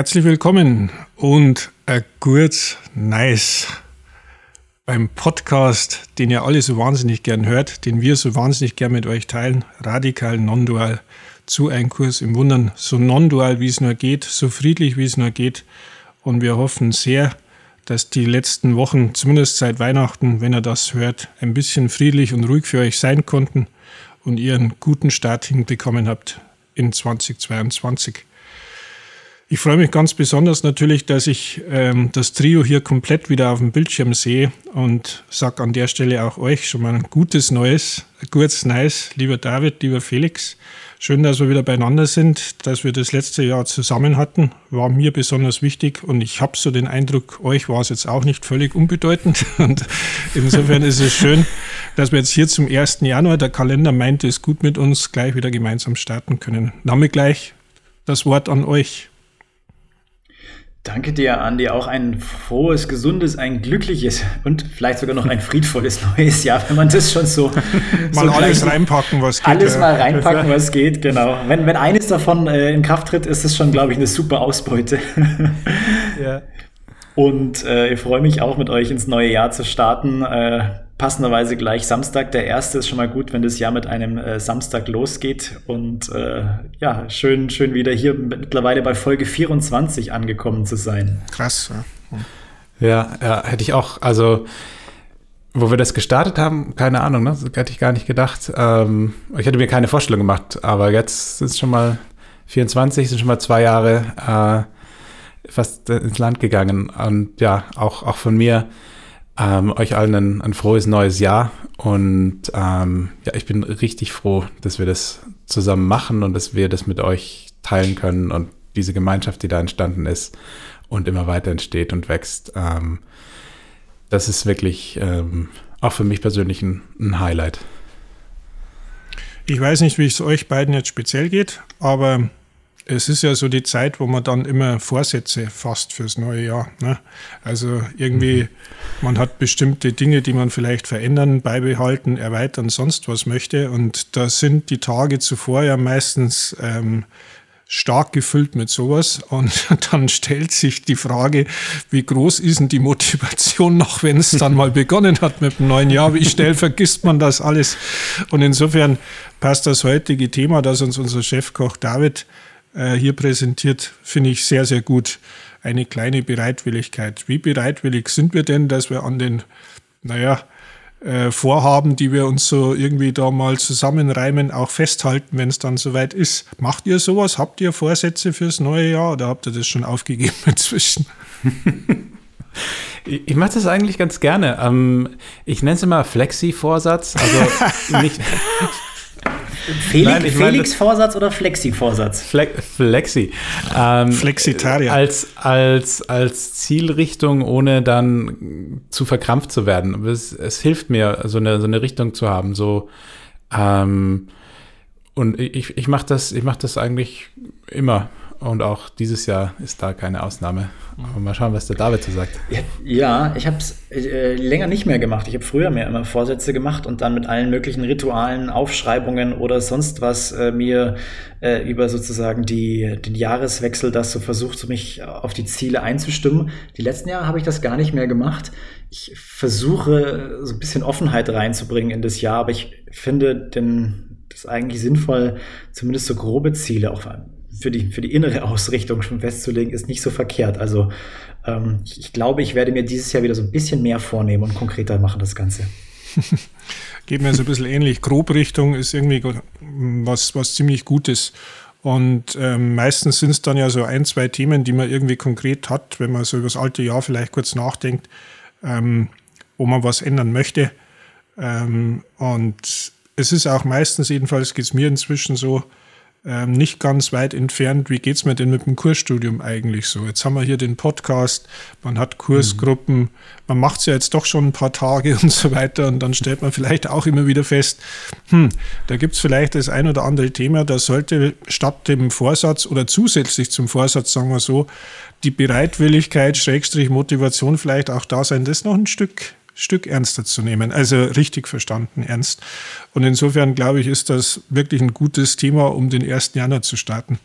Herzlich willkommen und ein kurz nice beim Podcast, den ihr alle so wahnsinnig gern hört, den wir so wahnsinnig gern mit euch teilen. Radikal non-dual zu einem Kurs im Wundern. So non-dual wie es nur geht, so friedlich wie es nur geht. Und wir hoffen sehr, dass die letzten Wochen, zumindest seit Weihnachten, wenn ihr das hört, ein bisschen friedlich und ruhig für euch sein konnten und ihr einen guten Start hinbekommen habt in 2022. Ich freue mich ganz besonders natürlich, dass ich ähm, das Trio hier komplett wieder auf dem Bildschirm sehe und sage an der Stelle auch euch schon mal ein gutes Neues, gutes Nice, lieber David, lieber Felix. Schön, dass wir wieder beieinander sind, dass wir das letzte Jahr zusammen hatten, war mir besonders wichtig und ich habe so den Eindruck, euch war es jetzt auch nicht völlig unbedeutend und insofern ist es schön, dass wir jetzt hier zum 1. Januar, der Kalender meint es gut mit uns, gleich wieder gemeinsam starten können. Damit gleich das Wort an euch. Danke dir, Andi. Auch ein frohes, gesundes, ein glückliches und vielleicht sogar noch ein friedvolles neues Jahr, wenn man das schon so. mal so alles reinpacken, was geht. Alles mal reinpacken, was geht, genau. Wenn, wenn eines davon äh, in Kraft tritt, ist das schon, glaube ich, eine super Ausbeute. ja. Und äh, ich freue mich auch mit euch ins neue Jahr zu starten. Äh, passenderweise gleich Samstag. Der erste ist schon mal gut, wenn das Jahr mit einem äh, Samstag losgeht. Und äh, ja, schön, schön wieder hier mittlerweile bei Folge 24 angekommen zu sein. Krass, ja. Ja, ja hätte ich auch, also wo wir das gestartet haben, keine Ahnung, ne? Das hätte ich gar nicht gedacht. Ähm, ich hätte mir keine Vorstellung gemacht, aber jetzt sind es schon mal 24, sind schon mal zwei Jahre äh, fast ins Land gegangen. Und ja, auch, auch von mir ähm, euch allen ein, ein, frohes neues Jahr und ähm, ja, ich bin richtig froh, dass wir das zusammen machen und dass wir das mit euch teilen können und diese Gemeinschaft, die da entstanden ist und immer weiter entsteht und wächst. Ähm, das ist wirklich ähm, auch für mich persönlich ein, ein Highlight. Ich weiß nicht, wie es euch beiden jetzt speziell geht, aber es ist ja so die Zeit, wo man dann immer Vorsätze fasst fürs neue Jahr. Ne? Also irgendwie, mhm. man hat bestimmte Dinge, die man vielleicht verändern, beibehalten, erweitern, sonst was möchte. Und da sind die Tage zuvor ja meistens ähm, stark gefüllt mit sowas. Und dann stellt sich die Frage, wie groß ist denn die Motivation noch, wenn es dann mal begonnen hat mit dem neuen Jahr? Wie schnell vergisst man das alles? Und insofern passt das heutige Thema, das uns unser Chefkoch David äh, hier präsentiert, finde ich sehr, sehr gut. Eine kleine Bereitwilligkeit. Wie bereitwillig sind wir denn, dass wir an den, naja, äh, Vorhaben, die wir uns so irgendwie da mal zusammenreimen, auch festhalten, wenn es dann soweit ist. Macht ihr sowas? Habt ihr Vorsätze fürs neue Jahr oder habt ihr das schon aufgegeben inzwischen? Ich mache das eigentlich ganz gerne. Ähm, ich nenne es immer Flexi-Vorsatz. Also nicht, Felix, Felix Vorsatz oder Flexi-Vorsatz? Fle Flexi. Ähm, Flexitarier. Als, als, als Zielrichtung, ohne dann zu verkrampft zu werden. Es, es hilft mir, so eine, so eine Richtung zu haben. So, ähm, und ich, ich mache das, mach das eigentlich immer. Und auch dieses Jahr ist da keine Ausnahme. Aber mal schauen, was der David so sagt. Ja, ich habe es äh, länger nicht mehr gemacht. Ich habe früher mehr immer Vorsätze gemacht und dann mit allen möglichen Ritualen, Aufschreibungen oder sonst was äh, mir äh, über sozusagen die, den Jahreswechsel das so versucht, so mich auf die Ziele einzustimmen. Die letzten Jahre habe ich das gar nicht mehr gemacht. Ich versuche so ein bisschen Offenheit reinzubringen in das Jahr, aber ich finde den, das eigentlich sinnvoll, zumindest so grobe Ziele auch für die, für die innere Ausrichtung schon festzulegen, ist nicht so verkehrt. Also ähm, ich, ich glaube, ich werde mir dieses Jahr wieder so ein bisschen mehr vornehmen und konkreter machen das Ganze. Geht mir so ein bisschen ähnlich. Grobrichtung ist irgendwie was, was ziemlich Gutes. Und ähm, meistens sind es dann ja so ein, zwei Themen, die man irgendwie konkret hat, wenn man so über das alte Jahr vielleicht kurz nachdenkt, ähm, wo man was ändern möchte. Ähm, und es ist auch meistens, jedenfalls geht es mir inzwischen so, ähm, nicht ganz weit entfernt, wie geht es mir denn mit dem Kursstudium eigentlich so? Jetzt haben wir hier den Podcast, man hat Kursgruppen, mhm. man macht es ja jetzt doch schon ein paar Tage und so weiter und dann stellt man vielleicht auch immer wieder fest, hm, da gibt es vielleicht das ein oder andere Thema, da sollte statt dem Vorsatz oder zusätzlich zum Vorsatz, sagen wir so, die Bereitwilligkeit, Schrägstrich Motivation vielleicht auch da sein, das noch ein Stück Stück ernster zu nehmen. Also richtig verstanden ernst. Und insofern glaube ich, ist das wirklich ein gutes Thema, um den 1. Januar zu starten.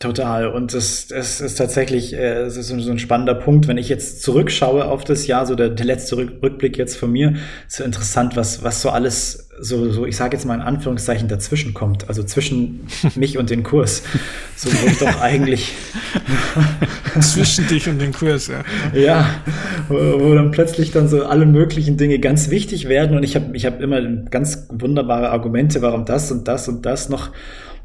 Total. Und das, das ist tatsächlich äh, das ist so ein spannender Punkt. Wenn ich jetzt zurückschaue auf das Jahr, so der, der letzte Rückblick jetzt von mir, ist so interessant, was, was so alles so, so ich sage jetzt mal in Anführungszeichen, dazwischen kommt. Also zwischen mich und den Kurs. So wo ich doch eigentlich. zwischen dich und den Kurs, ja. Ja, wo, wo, dann plötzlich dann so alle möglichen Dinge ganz wichtig werden. Und ich habe ich hab immer ganz wunderbare Argumente, warum das und das und das noch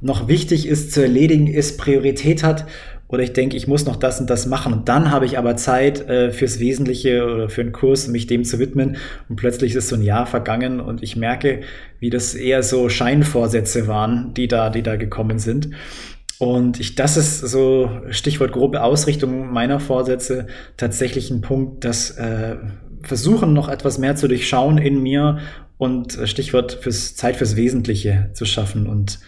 noch wichtig ist zu erledigen ist, Priorität hat. Oder ich denke, ich muss noch das und das machen. Und dann habe ich aber Zeit äh, fürs Wesentliche oder für einen Kurs, mich dem zu widmen. Und plötzlich ist so ein Jahr vergangen und ich merke, wie das eher so Scheinvorsätze waren, die da, die da gekommen sind. Und ich, das ist so Stichwort grobe Ausrichtung meiner Vorsätze tatsächlich ein Punkt, dass äh, versuchen noch etwas mehr zu durchschauen in mir und äh, Stichwort fürs Zeit fürs Wesentliche zu schaffen und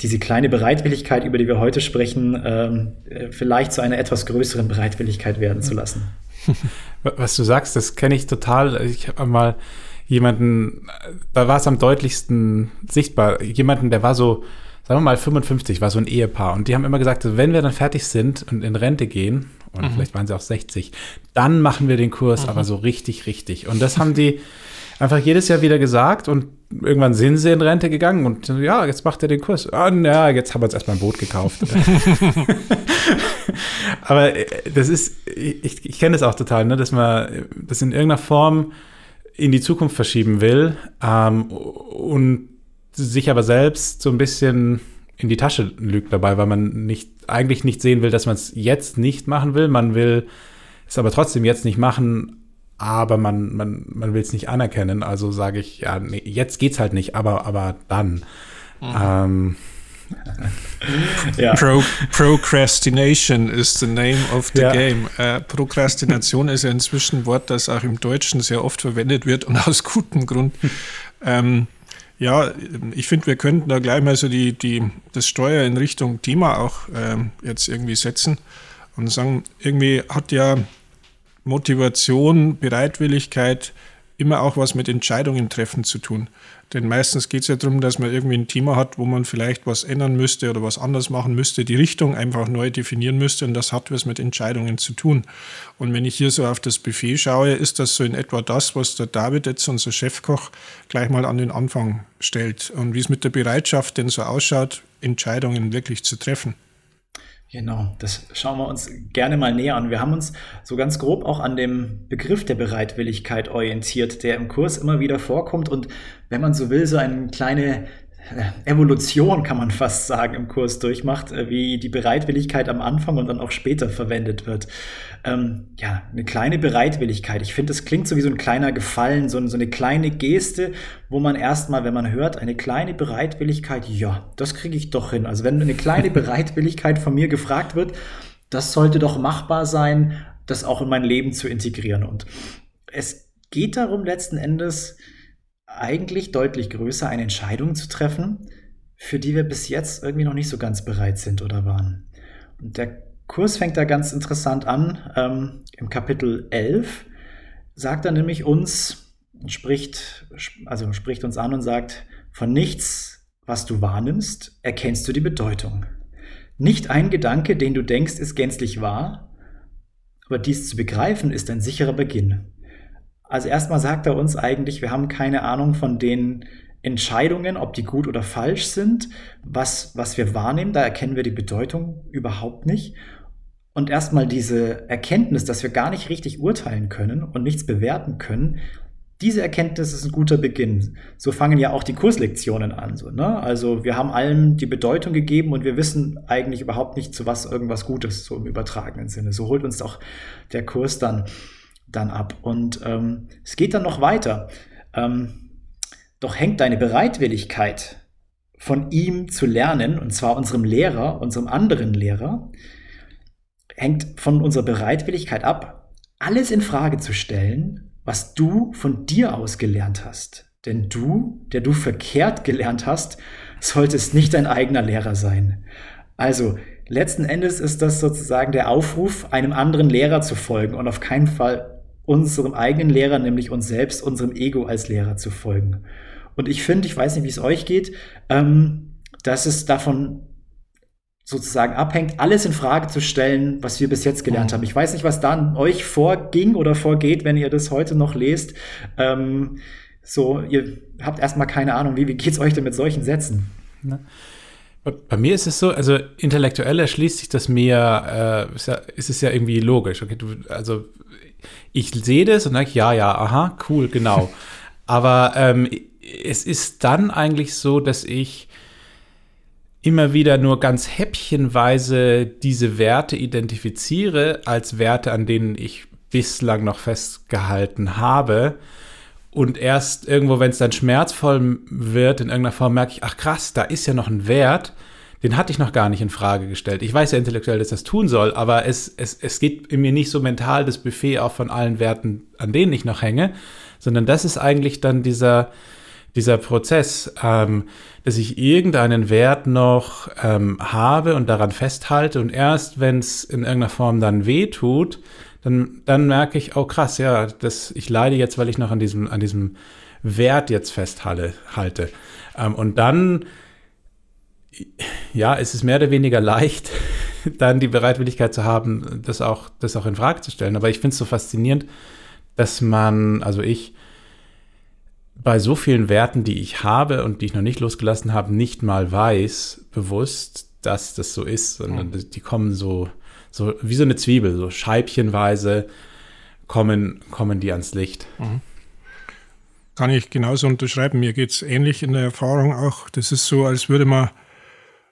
diese kleine Bereitwilligkeit, über die wir heute sprechen, ähm, äh, vielleicht zu einer etwas größeren Bereitwilligkeit werden zu lassen. Was du sagst, das kenne ich total. Ich habe mal jemanden, da war es am deutlichsten sichtbar, jemanden, der war so, sagen wir mal 55, war so ein Ehepaar und die haben immer gesagt, wenn wir dann fertig sind und in Rente gehen, und mhm. vielleicht waren sie auch 60, dann machen wir den Kurs mhm. aber so richtig, richtig. Und das haben die einfach jedes Jahr wieder gesagt und irgendwann sind sie in Rente gegangen und ja, jetzt macht er den Kurs. Ah, ja, jetzt haben wir uns erstmal ein Boot gekauft. Aber äh, das ist, ich, ich kenne das auch total, ne, dass man das in irgendeiner Form in die Zukunft verschieben will ähm, und sich aber selbst so ein bisschen in die Tasche lügt dabei, weil man nicht, eigentlich nicht sehen will, dass man es jetzt nicht machen will. Man will es aber trotzdem jetzt nicht machen, aber man, man, man will es nicht anerkennen. Also sage ich, ja, nee, jetzt geht's halt nicht, aber, aber dann. Mhm. Ähm, ja. Pro, Procrastination is the name of the ja. game. Äh, Prokrastination ist ja inzwischen ein Wort, das auch im Deutschen sehr oft verwendet wird und aus gutem Grund. Ähm, ja, ich finde, wir könnten da gleich mal so die, die, das Steuer in Richtung Thema auch ähm, jetzt irgendwie setzen und sagen, irgendwie hat ja Motivation, Bereitwilligkeit immer auch was mit Entscheidungen treffen zu tun. Denn meistens geht es ja darum, dass man irgendwie ein Thema hat, wo man vielleicht was ändern müsste oder was anders machen müsste, die Richtung einfach neu definieren müsste und das hat was mit Entscheidungen zu tun. Und wenn ich hier so auf das Buffet schaue, ist das so in etwa das, was der David jetzt, unser Chefkoch, gleich mal an den Anfang stellt und wie es mit der Bereitschaft denn so ausschaut, Entscheidungen wirklich zu treffen. Genau, das schauen wir uns gerne mal näher an. Wir haben uns so ganz grob auch an dem Begriff der Bereitwilligkeit orientiert, der im Kurs immer wieder vorkommt und wenn man so will, so eine kleine Evolution, kann man fast sagen, im Kurs durchmacht, äh, wie die Bereitwilligkeit am Anfang und dann auch später verwendet wird. Ähm, ja, eine kleine Bereitwilligkeit. Ich finde, das klingt so wie so ein kleiner Gefallen, so, so eine kleine Geste, wo man erstmal, wenn man hört, eine kleine Bereitwilligkeit, ja, das kriege ich doch hin. Also wenn eine kleine Bereitwilligkeit von mir gefragt wird, das sollte doch machbar sein, das auch in mein Leben zu integrieren. Und es geht darum, letzten Endes, eigentlich deutlich größer, eine Entscheidung zu treffen, für die wir bis jetzt irgendwie noch nicht so ganz bereit sind oder waren. Der Kurs fängt da ganz interessant an. Ähm, Im Kapitel 11 sagt er nämlich uns, spricht, also spricht uns an und sagt, von nichts, was du wahrnimmst, erkennst du die Bedeutung. Nicht ein Gedanke, den du denkst, ist gänzlich wahr, aber dies zu begreifen ist ein sicherer Beginn. Also erstmal sagt er uns eigentlich, wir haben keine Ahnung von den Entscheidungen, ob die gut oder falsch sind, was, was wir wahrnehmen, da erkennen wir die Bedeutung überhaupt nicht. Und erstmal diese Erkenntnis, dass wir gar nicht richtig urteilen können und nichts bewerten können, diese Erkenntnis ist ein guter Beginn. So fangen ja auch die Kurslektionen an. So, ne? Also wir haben allem die Bedeutung gegeben und wir wissen eigentlich überhaupt nicht, zu was irgendwas Gutes, so im übertragenen Sinne. So holt uns doch der Kurs dann, dann ab. Und ähm, es geht dann noch weiter. Ähm, doch hängt deine Bereitwilligkeit von ihm zu lernen, und zwar unserem Lehrer, unserem anderen Lehrer, hängt von unserer Bereitwilligkeit ab, alles in Frage zu stellen, was du von dir aus gelernt hast. Denn du, der du verkehrt gelernt hast, solltest nicht dein eigener Lehrer sein. Also, letzten Endes ist das sozusagen der Aufruf, einem anderen Lehrer zu folgen und auf keinen Fall unserem eigenen Lehrer, nämlich uns selbst, unserem Ego als Lehrer zu folgen. Und ich finde, ich weiß nicht, wie es euch geht, ähm, dass es davon sozusagen abhängt, alles in Frage zu stellen, was wir bis jetzt gelernt mhm. haben. Ich weiß nicht, was da an euch vorging oder vorgeht, wenn ihr das heute noch lest. Ähm, so, ihr habt erstmal keine Ahnung, wie, wie es euch denn mit solchen Sätzen? Ne? Bei mir ist es so, also intellektuell erschließt sich das mir, äh, ist, ja, ist es ja irgendwie logisch. Okay, du, also ich sehe das und denke, ja, ja, aha, cool, genau. Aber ähm, es ist dann eigentlich so, dass ich immer wieder nur ganz häppchenweise diese Werte identifiziere als Werte, an denen ich bislang noch festgehalten habe. Und erst irgendwo, wenn es dann schmerzvoll wird, in irgendeiner Form merke ich, ach krass, da ist ja noch ein Wert, den hatte ich noch gar nicht in Frage gestellt. Ich weiß ja intellektuell, dass das tun soll, aber es, es, es geht in mir nicht so mental das Buffet auch von allen Werten, an denen ich noch hänge, sondern das ist eigentlich dann dieser, dieser Prozess, ähm, dass ich irgendeinen Wert noch ähm, habe und daran festhalte und erst wenn es in irgendeiner Form dann weh tut, dann, dann merke ich, oh krass, ja, das, ich leide jetzt, weil ich noch an diesem, an diesem Wert jetzt festhalte. Halte. Ähm, und dann, ja, ist es mehr oder weniger leicht, dann die Bereitwilligkeit zu haben, das auch, das auch in Frage zu stellen. Aber ich finde es so faszinierend, dass man, also ich, bei so vielen Werten, die ich habe und die ich noch nicht losgelassen habe, nicht mal weiß, bewusst, dass das so ist, sondern mhm. die kommen so, so wie so eine Zwiebel, so scheibchenweise kommen, kommen die ans Licht. Mhm. Kann ich genauso unterschreiben. Mir geht es ähnlich in der Erfahrung auch. Das ist so, als würde man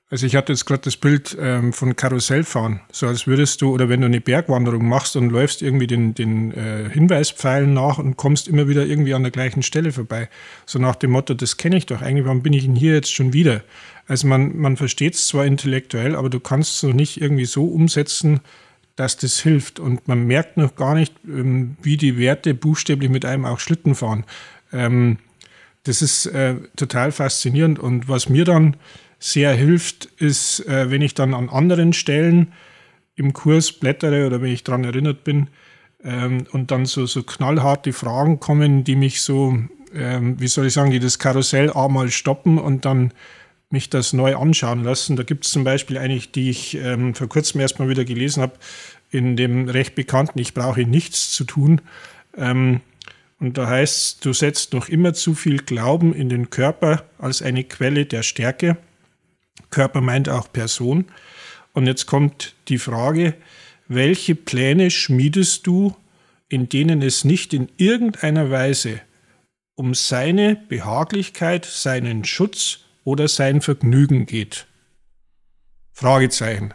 also ich hatte jetzt gerade das Bild ähm, von Karussellfahren, so als würdest du, oder wenn du eine Bergwanderung machst und läufst irgendwie den, den äh, Hinweispfeilen nach und kommst immer wieder irgendwie an der gleichen Stelle vorbei. So nach dem Motto, das kenne ich doch eigentlich, warum bin ich denn hier jetzt schon wieder? Also man, man versteht es zwar intellektuell, aber du kannst es so nicht irgendwie so umsetzen, dass das hilft. Und man merkt noch gar nicht, ähm, wie die Werte buchstäblich mit einem auch Schlitten fahren. Ähm, das ist äh, total faszinierend. Und was mir dann sehr hilft, ist, äh, wenn ich dann an anderen Stellen im Kurs blättere oder wenn ich daran erinnert bin ähm, und dann so, so knallharte Fragen kommen, die mich so, ähm, wie soll ich sagen, die das Karussell einmal stoppen und dann mich das neu anschauen lassen. Da gibt es zum Beispiel eigentlich, die ich ähm, vor kurzem erstmal wieder gelesen habe, in dem recht bekannten Ich brauche nichts zu tun. Ähm, und da heißt es, du setzt noch immer zu viel Glauben in den Körper als eine Quelle der Stärke Körper meint auch Person. Und jetzt kommt die Frage, welche Pläne schmiedest du, in denen es nicht in irgendeiner Weise um seine Behaglichkeit, seinen Schutz oder sein Vergnügen geht? Fragezeichen.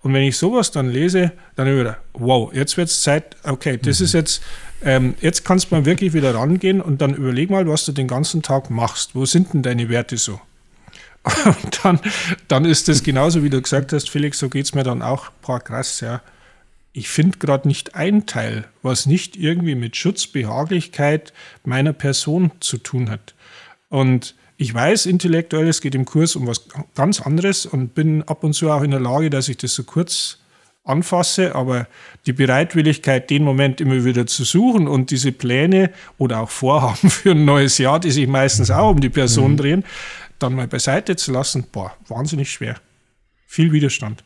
Und wenn ich sowas dann lese, dann wieder, wow, jetzt wird es Zeit, okay, das mhm. ist jetzt, ähm, jetzt kannst du mal wirklich wieder rangehen und dann überleg mal, was du den ganzen Tag machst. Wo sind denn deine Werte so? Und dann, dann ist es genauso, wie du gesagt hast, Felix, so geht es mir dann auch. Boah, krass, ja. Ich finde gerade nicht ein Teil, was nicht irgendwie mit Schutzbehaglichkeit meiner Person zu tun hat. Und ich weiß intellektuell, es geht im Kurs um was ganz anderes und bin ab und zu auch in der Lage, dass ich das so kurz anfasse, aber die Bereitwilligkeit, den Moment immer wieder zu suchen und diese Pläne oder auch Vorhaben für ein neues Jahr, die sich meistens auch um die Person mhm. drehen, dann mal beiseite zu lassen, boah, wahnsinnig schwer. Viel Widerstand.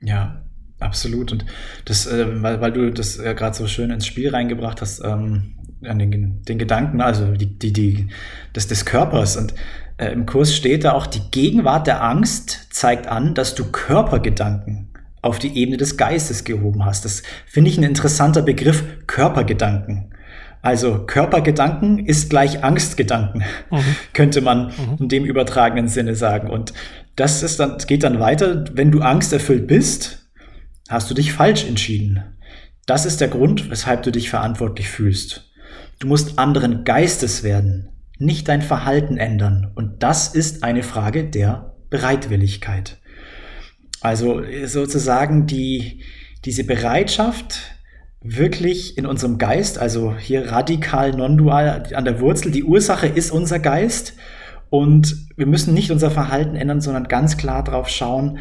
Ja, absolut. Und das, äh, weil, weil du das ja gerade so schön ins Spiel reingebracht hast, ähm, an den, den Gedanken, also die, die, die, des, des Körpers. Und äh, im Kurs steht da auch, die Gegenwart der Angst zeigt an, dass du Körpergedanken auf die Ebene des Geistes gehoben hast. Das finde ich ein interessanter Begriff, Körpergedanken. Also Körpergedanken ist gleich Angstgedanken, mhm. könnte man mhm. in dem übertragenen Sinne sagen. Und das ist dann, geht dann weiter, wenn du angsterfüllt bist, hast du dich falsch entschieden. Das ist der Grund, weshalb du dich verantwortlich fühlst. Du musst anderen Geistes werden, nicht dein Verhalten ändern. Und das ist eine Frage der Bereitwilligkeit. Also sozusagen die, diese Bereitschaft, wirklich in unserem Geist, also hier radikal non-dual an der Wurzel, die Ursache ist unser Geist und wir müssen nicht unser Verhalten ändern, sondern ganz klar darauf schauen,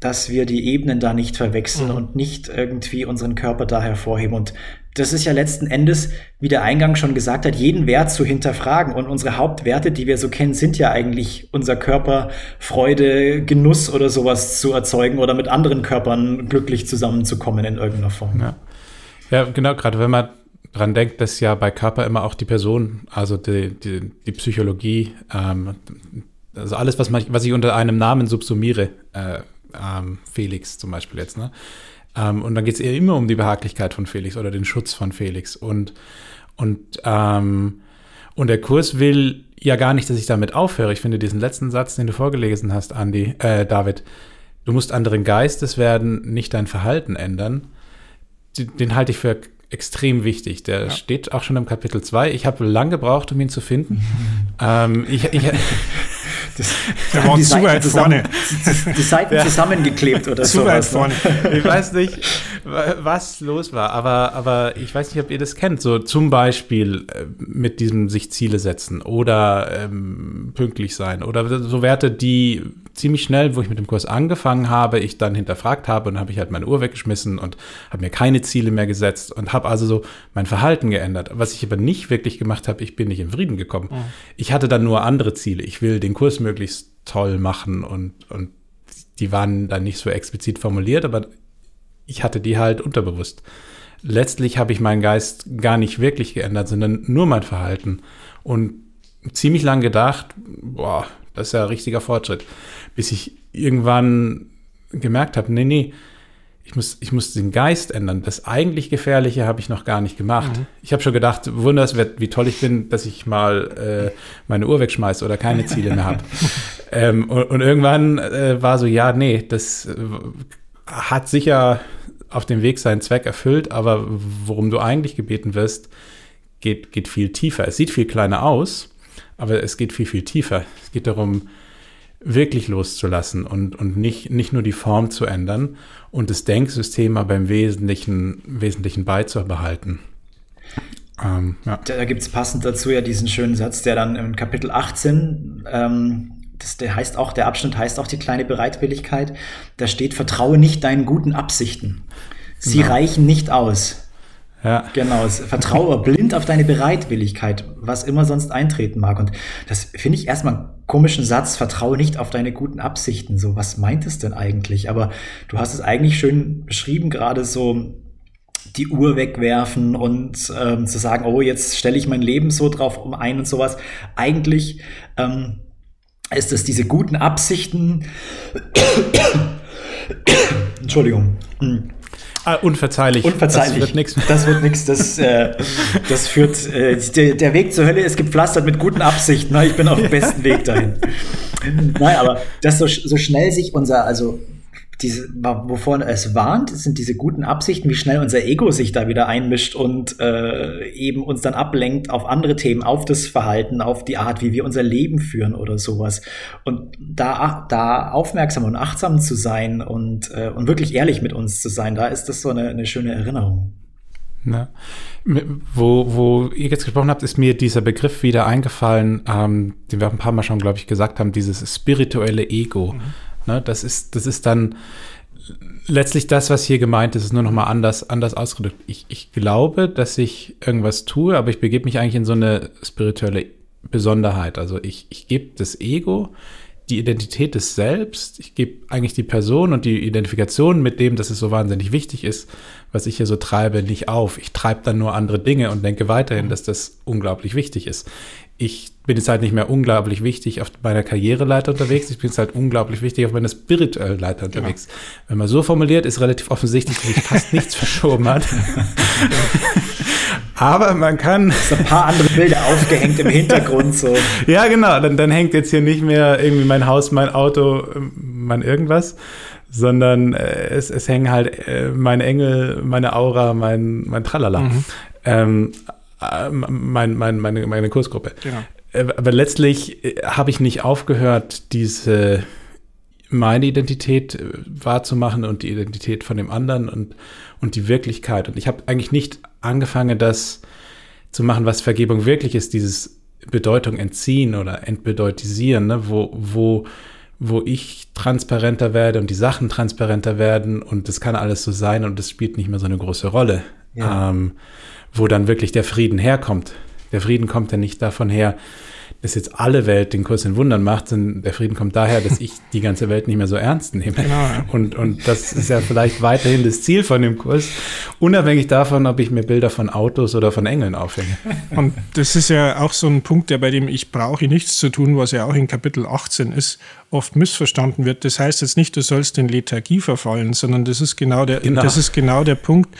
dass wir die Ebenen da nicht verwechseln mhm. und nicht irgendwie unseren Körper da hervorheben. Und das ist ja letzten Endes, wie der Eingang schon gesagt hat, jeden Wert zu hinterfragen. Und unsere Hauptwerte, die wir so kennen, sind ja eigentlich unser Körper, Freude, Genuss oder sowas zu erzeugen oder mit anderen Körpern glücklich zusammenzukommen in irgendeiner Form. Ja, ja genau, gerade wenn man dran denkt, dass ja bei Körper immer auch die Person, also die, die, die Psychologie, ähm, also alles, was, man, was ich unter einem Namen subsumiere, äh, ähm, Felix zum Beispiel jetzt, ne? Ähm, und dann geht es eher immer um die Behaglichkeit von Felix oder den Schutz von Felix. Und, und, ähm, und der Kurs will ja gar nicht, dass ich damit aufhöre. Ich finde diesen letzten Satz, den du vorgelesen hast, Andi, äh, David, du musst anderen Geistes werden, nicht dein Verhalten ändern. Den, halte ich für extrem wichtig. Der ja. steht auch schon im Kapitel 2. Ich habe lange gebraucht, um ihn zu finden. ähm, ich, ich, das, der war zu weit vorne. Die Seiten ja. zusammengeklebt oder so. Zu weit ne? vorne. Ich weiß nicht, was los war, aber, aber ich weiß nicht, ob ihr das kennt. So zum Beispiel äh, mit diesem sich Ziele setzen oder ähm, pünktlich sein oder so Werte, die ziemlich schnell, wo ich mit dem Kurs angefangen habe, ich dann hinterfragt habe und habe ich halt meine Uhr weggeschmissen und habe mir keine Ziele mehr gesetzt und habe also so mein Verhalten geändert. Was ich aber nicht wirklich gemacht habe, ich bin nicht in Frieden gekommen. Mhm. Ich hatte dann nur andere Ziele. Ich will den Kurs möglichst toll machen und, und die waren dann nicht so explizit formuliert, aber ich hatte die halt unterbewusst. Letztlich habe ich meinen Geist gar nicht wirklich geändert, sondern nur mein Verhalten. Und ziemlich lang gedacht, boah, das ist ja ein richtiger Fortschritt. Bis ich irgendwann gemerkt habe, nee, nee, ich muss, ich muss den Geist ändern. Das eigentlich Gefährliche habe ich noch gar nicht gemacht. Mhm. Ich habe schon gedacht, wunderswert, wie toll ich bin, dass ich mal äh, meine Uhr wegschmeiße oder keine Ziele mehr habe. ähm, und, und, irgendwann äh, war so, ja, nee, das äh, hat sicher auf dem Weg seinen Zweck erfüllt, aber worum du eigentlich gebeten wirst, geht, geht viel tiefer. Es sieht viel kleiner aus, aber es geht viel, viel tiefer. Es geht darum, wirklich loszulassen und, und nicht, nicht nur die Form zu ändern und das Denksystem aber im Wesentlichen, Wesentlichen beizubehalten. Ähm, ja. Da gibt es passend dazu ja diesen schönen Satz, der dann im Kapitel 18, ähm, das, der heißt auch, der Abschnitt heißt auch die kleine Bereitwilligkeit, da steht, vertraue nicht deinen guten Absichten. Sie genau. reichen nicht aus. Ja. Genau, vertraue blind auf deine Bereitwilligkeit, was immer sonst eintreten mag. Und das finde ich erstmal einen komischen Satz, vertraue nicht auf deine guten Absichten. So, was meint es denn eigentlich? Aber du hast es eigentlich schön beschrieben, gerade so die Uhr wegwerfen und ähm, zu sagen, oh, jetzt stelle ich mein Leben so drauf um ein und sowas. Eigentlich ähm, ist es diese guten Absichten. Entschuldigung. Ah, unverzeihlich. Unverzeihlich. Das wird nichts. Das wird nichts. Das, äh, das führt. Äh, der, der, Weg zur Hölle ist gepflastert mit guten Absichten. Ich bin auf dem besten Weg dahin. Nein, aber dass so, so schnell sich unser, also diese, wovon es warnt, sind diese guten Absichten, wie schnell unser Ego sich da wieder einmischt und äh, eben uns dann ablenkt auf andere Themen, auf das Verhalten, auf die Art, wie wir unser Leben führen oder sowas. Und da, da aufmerksam und achtsam zu sein und, äh, und wirklich ehrlich mit uns zu sein, da ist das so eine, eine schöne Erinnerung. Ne? Wo, wo ihr jetzt gesprochen habt, ist mir dieser Begriff wieder eingefallen, ähm, den wir auch ein paar Mal schon, glaube ich, gesagt haben, dieses spirituelle Ego. Mhm. Ne? Das, ist, das ist dann letztlich das, was hier gemeint ist, ist nur nochmal anders, anders ausgedrückt. Ich, ich glaube, dass ich irgendwas tue, aber ich begebe mich eigentlich in so eine spirituelle Besonderheit. Also ich, ich gebe das Ego, die Identität des Selbst, ich gebe eigentlich die Person und die Identifikation mit dem, dass es so wahnsinnig wichtig ist, was ich hier so treibe, nicht auf. Ich treibe dann nur andere Dinge und denke weiterhin, dass das unglaublich wichtig ist. Ich bin jetzt halt nicht mehr unglaublich wichtig auf meiner Karriereleiter unterwegs, ich bin jetzt halt unglaublich wichtig auf meiner spirituellen Leiter unterwegs. Ja. Wenn man so formuliert, ist relativ offensichtlich, dass sich fast nichts verschoben hat. Aber man kann. So ein paar andere Bilder aufgehängt im Hintergrund so. Ja, genau. Dann, dann hängt jetzt hier nicht mehr irgendwie mein Haus, mein Auto, mein irgendwas, sondern äh, es, es hängen halt äh, mein Engel, meine Aura, mein, mein Tralala. Mhm. Ähm, äh, mein, mein, meine, meine Kursgruppe. Genau. Äh, aber letztlich äh, habe ich nicht aufgehört, diese meine Identität äh, wahrzumachen und die Identität von dem anderen und, und die Wirklichkeit. Und ich habe eigentlich nicht angefangen, das zu machen, was Vergebung wirklich ist, dieses Bedeutung entziehen oder entbedeutisieren, ne? wo, wo, wo ich transparenter werde und die Sachen transparenter werden und das kann alles so sein und es spielt nicht mehr so eine große Rolle. Ja. Ähm, wo dann wirklich der Frieden herkommt. Der Frieden kommt ja nicht davon her, dass jetzt alle Welt den Kurs in Wundern macht, sondern der Frieden kommt daher, dass ich die ganze Welt nicht mehr so ernst nehme. Genau. Und, und das ist ja vielleicht weiterhin das Ziel von dem Kurs, unabhängig davon, ob ich mir Bilder von Autos oder von Engeln aufhänge. Und das ist ja auch so ein Punkt, der bei dem Ich brauche nichts zu tun, was ja auch in Kapitel 18 ist, oft missverstanden wird. Das heißt jetzt nicht, du sollst in Lethargie verfallen, sondern das ist genau der, genau. Das ist genau der Punkt.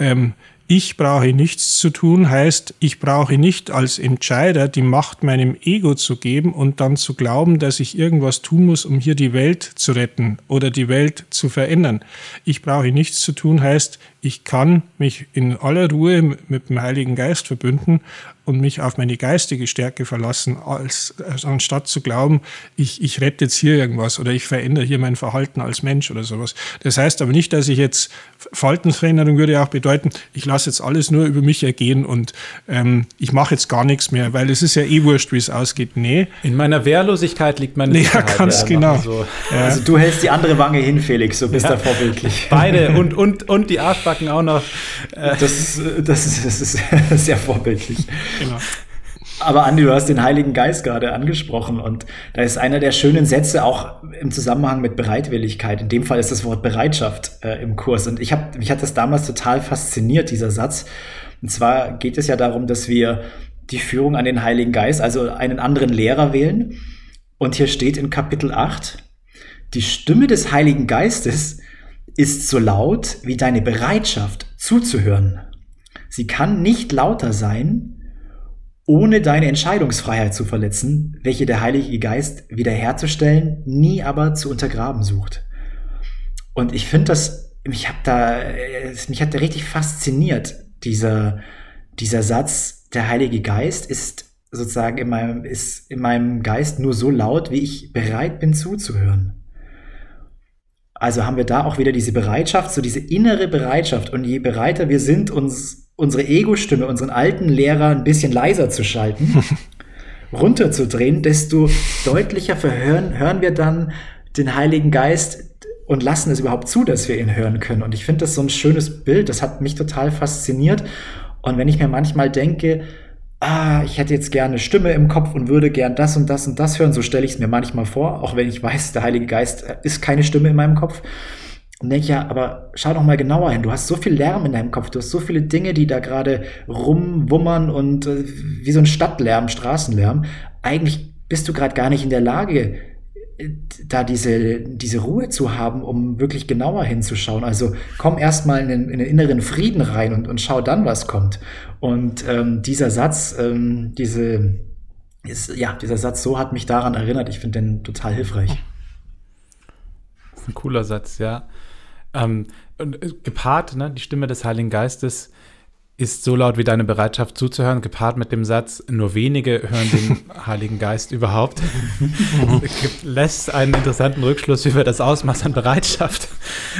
Ähm, ich brauche nichts zu tun, heißt, ich brauche nicht als Entscheider die Macht meinem Ego zu geben und dann zu glauben, dass ich irgendwas tun muss, um hier die Welt zu retten oder die Welt zu verändern. Ich brauche nichts zu tun, heißt, ich kann mich in aller Ruhe mit dem Heiligen Geist verbünden und mich auf meine geistige Stärke verlassen, als, als anstatt zu glauben, ich, ich rette jetzt hier irgendwas oder ich verändere hier mein Verhalten als Mensch oder sowas. Das heißt aber nicht, dass ich jetzt Verhaltensveränderung würde ja auch bedeuten, ich lasse jetzt alles nur über mich ergehen und ähm, ich mache jetzt gar nichts mehr, weil es ist ja eh wurscht, wie es ausgeht. Nee. In meiner Wehrlosigkeit liegt meine nee, Ja, ganz genau. So. Ja. Also du hältst die andere Wange hin, Felix, so bist ja. da vorbildlich. Beide und, und, und die Arschbacken auch noch. Äh. Das, ist, das, das ist sehr vorbildlich. Genau. Aber Andi, du hast den Heiligen Geist gerade angesprochen und da ist einer der schönen Sätze auch im Zusammenhang mit Bereitwilligkeit. In dem Fall ist das Wort Bereitschaft äh, im Kurs und ich habe mich hat das damals total fasziniert dieser Satz. Und zwar geht es ja darum, dass wir die Führung an den Heiligen Geist, also einen anderen Lehrer wählen. Und hier steht in Kapitel 8, die Stimme des Heiligen Geistes ist so laut wie deine Bereitschaft zuzuhören. Sie kann nicht lauter sein, ohne deine Entscheidungsfreiheit zu verletzen, welche der Heilige Geist wiederherzustellen, nie aber zu untergraben sucht. Und ich finde das, mich hat da, mich hat da richtig fasziniert, dieser, dieser Satz, der Heilige Geist ist sozusagen in meinem, ist in meinem Geist nur so laut, wie ich bereit bin zuzuhören. Also haben wir da auch wieder diese Bereitschaft, so diese innere Bereitschaft. Und je bereiter wir sind, uns unsere Ego-Stimme, unseren alten Lehrer ein bisschen leiser zu schalten, runterzudrehen, desto deutlicher verhören, hören wir dann den Heiligen Geist und lassen es überhaupt zu, dass wir ihn hören können. Und ich finde das so ein schönes Bild, das hat mich total fasziniert. Und wenn ich mir manchmal denke, ah, ich hätte jetzt gerne eine Stimme im Kopf und würde gern das und das und das hören, so stelle ich es mir manchmal vor, auch wenn ich weiß, der Heilige Geist ist keine Stimme in meinem Kopf. Und denke ja, aber schau doch mal genauer hin. Du hast so viel Lärm in deinem Kopf. Du hast so viele Dinge, die da gerade rumwummern und äh, wie so ein Stadtlärm, Straßenlärm. Eigentlich bist du gerade gar nicht in der Lage, äh, da diese, diese Ruhe zu haben, um wirklich genauer hinzuschauen. Also komm erstmal in in den inneren Frieden rein und, und schau dann, was kommt. Und ähm, dieser Satz, ähm, diese, ist, ja, dieser Satz so hat mich daran erinnert. Ich finde den total hilfreich. Ein cooler Satz, ja. Ähm, und äh, gepaart, ne, die Stimme des Heiligen Geistes ist so laut wie deine Bereitschaft zuzuhören, gepaart mit dem Satz, nur wenige hören den Heiligen Geist überhaupt, lässt einen interessanten Rückschluss über das Ausmaß an Bereitschaft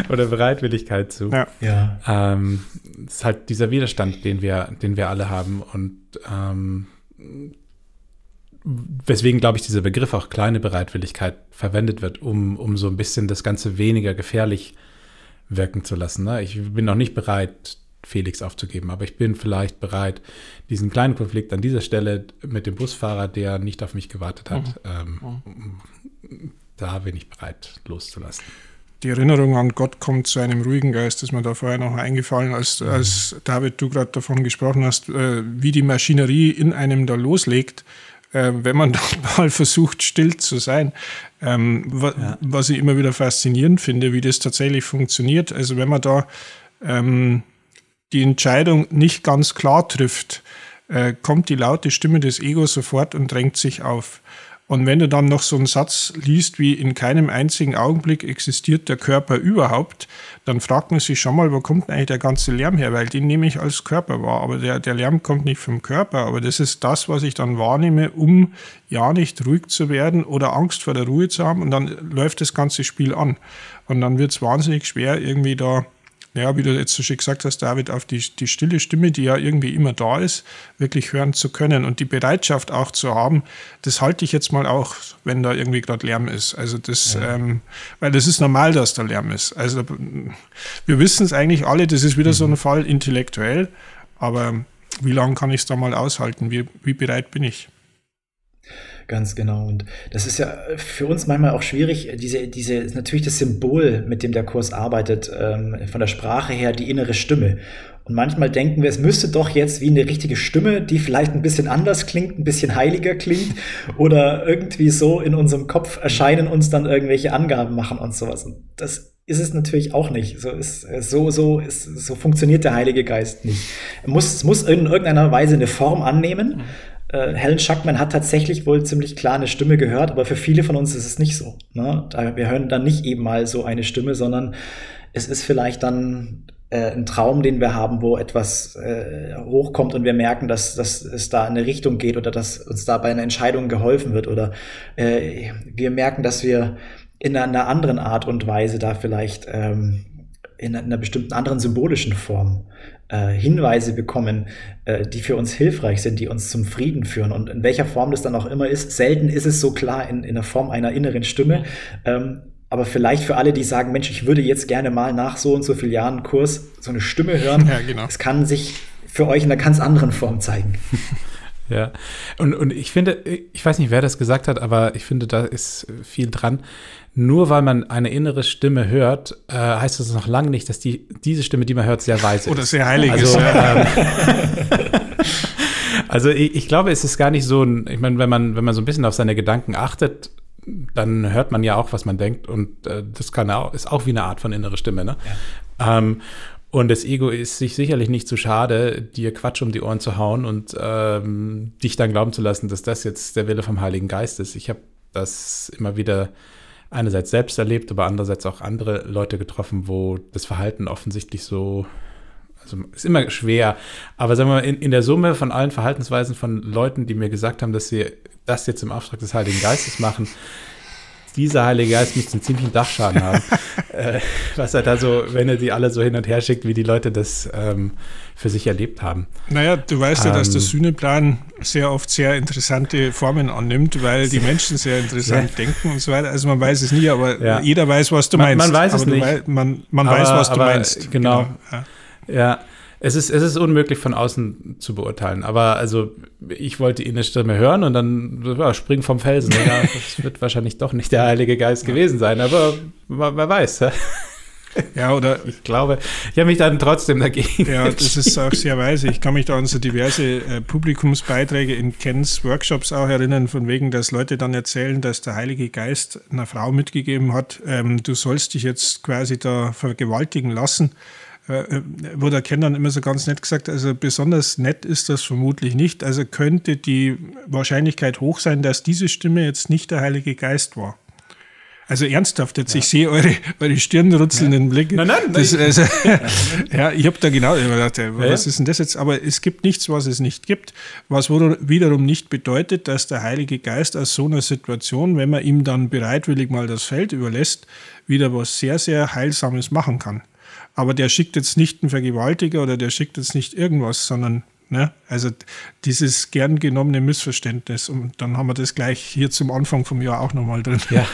oder Bereitwilligkeit zu. Ja. ja. Ähm, das ist halt dieser Widerstand, den wir, den wir alle haben und ähm, weswegen, glaube ich, dieser Begriff auch kleine Bereitwilligkeit verwendet wird, um, um so ein bisschen das Ganze weniger gefährlich wirken zu lassen. Ne? Ich bin noch nicht bereit, Felix aufzugeben. Aber ich bin vielleicht bereit, diesen kleinen Konflikt an dieser Stelle mit dem Busfahrer, der nicht auf mich gewartet hat, mhm. ähm, da bin ich bereit loszulassen. Die Erinnerung an Gott kommt zu einem ruhigen Geist, ist mir da vorher noch eingefallen, als, mhm. als David, du gerade davon gesprochen hast, äh, wie die Maschinerie in einem da loslegt, äh, wenn man da mal versucht, still zu sein. Ähm, wa ja. Was ich immer wieder faszinierend finde, wie das tatsächlich funktioniert. Also wenn man da ähm, die Entscheidung nicht ganz klar trifft, äh, kommt die laute Stimme des Egos sofort und drängt sich auf. Und wenn du dann noch so einen Satz liest wie in keinem einzigen Augenblick existiert der Körper überhaupt, dann fragt man sich schon mal, wo kommt eigentlich der ganze Lärm her? Weil den nehme ich als Körper wahr. Aber der, der Lärm kommt nicht vom Körper. Aber das ist das, was ich dann wahrnehme, um ja nicht ruhig zu werden oder Angst vor der Ruhe zu haben. Und dann läuft das ganze Spiel an. Und dann wird es wahnsinnig schwer, irgendwie da ja, wie du jetzt so schön gesagt hast, David, auf die, die stille Stimme, die ja irgendwie immer da ist, wirklich hören zu können und die Bereitschaft auch zu haben, das halte ich jetzt mal auch, wenn da irgendwie gerade Lärm ist. Also das, ja. ähm, weil das ist normal, dass da Lärm ist. Also wir wissen es eigentlich alle, das ist wieder mhm. so ein Fall intellektuell, aber wie lange kann ich es da mal aushalten? Wie, wie bereit bin ich? Ganz genau. Und das ist ja für uns manchmal auch schwierig, diese, diese, natürlich das Symbol, mit dem der Kurs arbeitet, ähm, von der Sprache her, die innere Stimme. Und manchmal denken wir, es müsste doch jetzt wie eine richtige Stimme, die vielleicht ein bisschen anders klingt, ein bisschen heiliger klingt oder irgendwie so in unserem Kopf erscheinen uns dann irgendwelche Angaben machen und sowas. Und das ist es natürlich auch nicht. So ist, so, so ist, so funktioniert der Heilige Geist nicht. Er muss, es muss in irgendeiner Weise eine Form annehmen. Äh, Helen Schuckman hat tatsächlich wohl ziemlich klar eine Stimme gehört, aber für viele von uns ist es nicht so. Ne? wir hören dann nicht eben mal so eine Stimme, sondern es ist vielleicht dann äh, ein Traum, den wir haben, wo etwas äh, hochkommt und wir merken, dass, dass es da in eine Richtung geht oder dass uns da bei einer Entscheidung geholfen wird oder äh, wir merken, dass wir in einer anderen Art und Weise da vielleicht ähm, in einer bestimmten anderen symbolischen Form äh, Hinweise bekommen, äh, die für uns hilfreich sind, die uns zum Frieden führen. Und in welcher Form das dann auch immer ist, selten ist es so klar in, in der Form einer inneren Stimme. Ähm, aber vielleicht für alle, die sagen, Mensch, ich würde jetzt gerne mal nach so und so vielen Jahren Kurs so eine Stimme hören. Ja, genau. Es kann sich für euch in einer ganz anderen Form zeigen. Ja, und, und ich finde, ich weiß nicht, wer das gesagt hat, aber ich finde, da ist viel dran. Nur weil man eine innere Stimme hört, äh, heißt das noch lange nicht, dass die, diese Stimme, die man hört, sehr weise ist. Oder sehr heilig also, ist. Ähm, also ich, ich, glaube, es ist gar nicht so ein, ich meine, wenn man, wenn man so ein bisschen auf seine Gedanken achtet, dann hört man ja auch, was man denkt und äh, das kann auch, ist auch wie eine Art von innere Stimme. Ne? Ja. Ähm, und das Ego ist sich sicherlich nicht zu schade, dir Quatsch um die Ohren zu hauen und ähm, dich dann glauben zu lassen, dass das jetzt der Wille vom Heiligen Geist ist. Ich habe das immer wieder einerseits selbst erlebt, aber andererseits auch andere Leute getroffen, wo das Verhalten offensichtlich so, also ist immer schwer, aber sagen wir mal, in, in der Summe von allen Verhaltensweisen von Leuten, die mir gesagt haben, dass sie das jetzt im Auftrag des Heiligen Geistes machen, dieser Heilige Geist müsste einen ziemlichen Dachschaden haben. äh, was er da so, wenn er die alle so hin und her schickt, wie die Leute das ähm, für sich erlebt haben. Naja, du weißt ähm, ja, dass der ähm, Sühneplan sehr oft sehr interessante Formen annimmt, weil die Menschen sehr interessant ja. denken und so weiter. Also man weiß es nie, aber ja. jeder weiß, was du man, meinst. Man weiß es nicht. Wei man, man aber, weiß, was du meinst. Genau. genau. Ja. ja. Es ist, es ist unmöglich von außen zu beurteilen. Aber also ich wollte ihn eine Stimme hören und dann ja, springen vom Felsen. Ja, das wird wahrscheinlich doch nicht der Heilige Geist gewesen sein, aber wer weiß. Ja, oder ich glaube, ich habe mich dann trotzdem dagegen. Ja, das ist auch sehr weise. Ich kann mich da an so diverse äh, Publikumsbeiträge in Kens Workshops auch erinnern, von wegen, dass Leute dann erzählen, dass der Heilige Geist einer Frau mitgegeben hat, ähm, du sollst dich jetzt quasi da vergewaltigen lassen. Äh, wo der Ken dann immer so ganz nett gesagt, also besonders nett ist das vermutlich nicht. Also könnte die Wahrscheinlichkeit hoch sein, dass diese Stimme jetzt nicht der Heilige Geist war. Also ernsthaft jetzt, ja. ich sehe eure, eure stirnrutzelnden ja. Blicke. Nein, nein, das, nein. Also, ja, ich habe da genau gedacht, was ist denn das jetzt? Aber es gibt nichts, was es nicht gibt, was wiederum nicht bedeutet, dass der Heilige Geist aus so einer Situation, wenn man ihm dann bereitwillig mal das Feld überlässt, wieder was sehr, sehr Heilsames machen kann. Aber der schickt jetzt nicht einen Vergewaltiger oder der schickt jetzt nicht irgendwas, sondern Ne? Also dieses gern genommene Missverständnis. Und dann haben wir das gleich hier zum Anfang vom Jahr auch nochmal drin. Ja.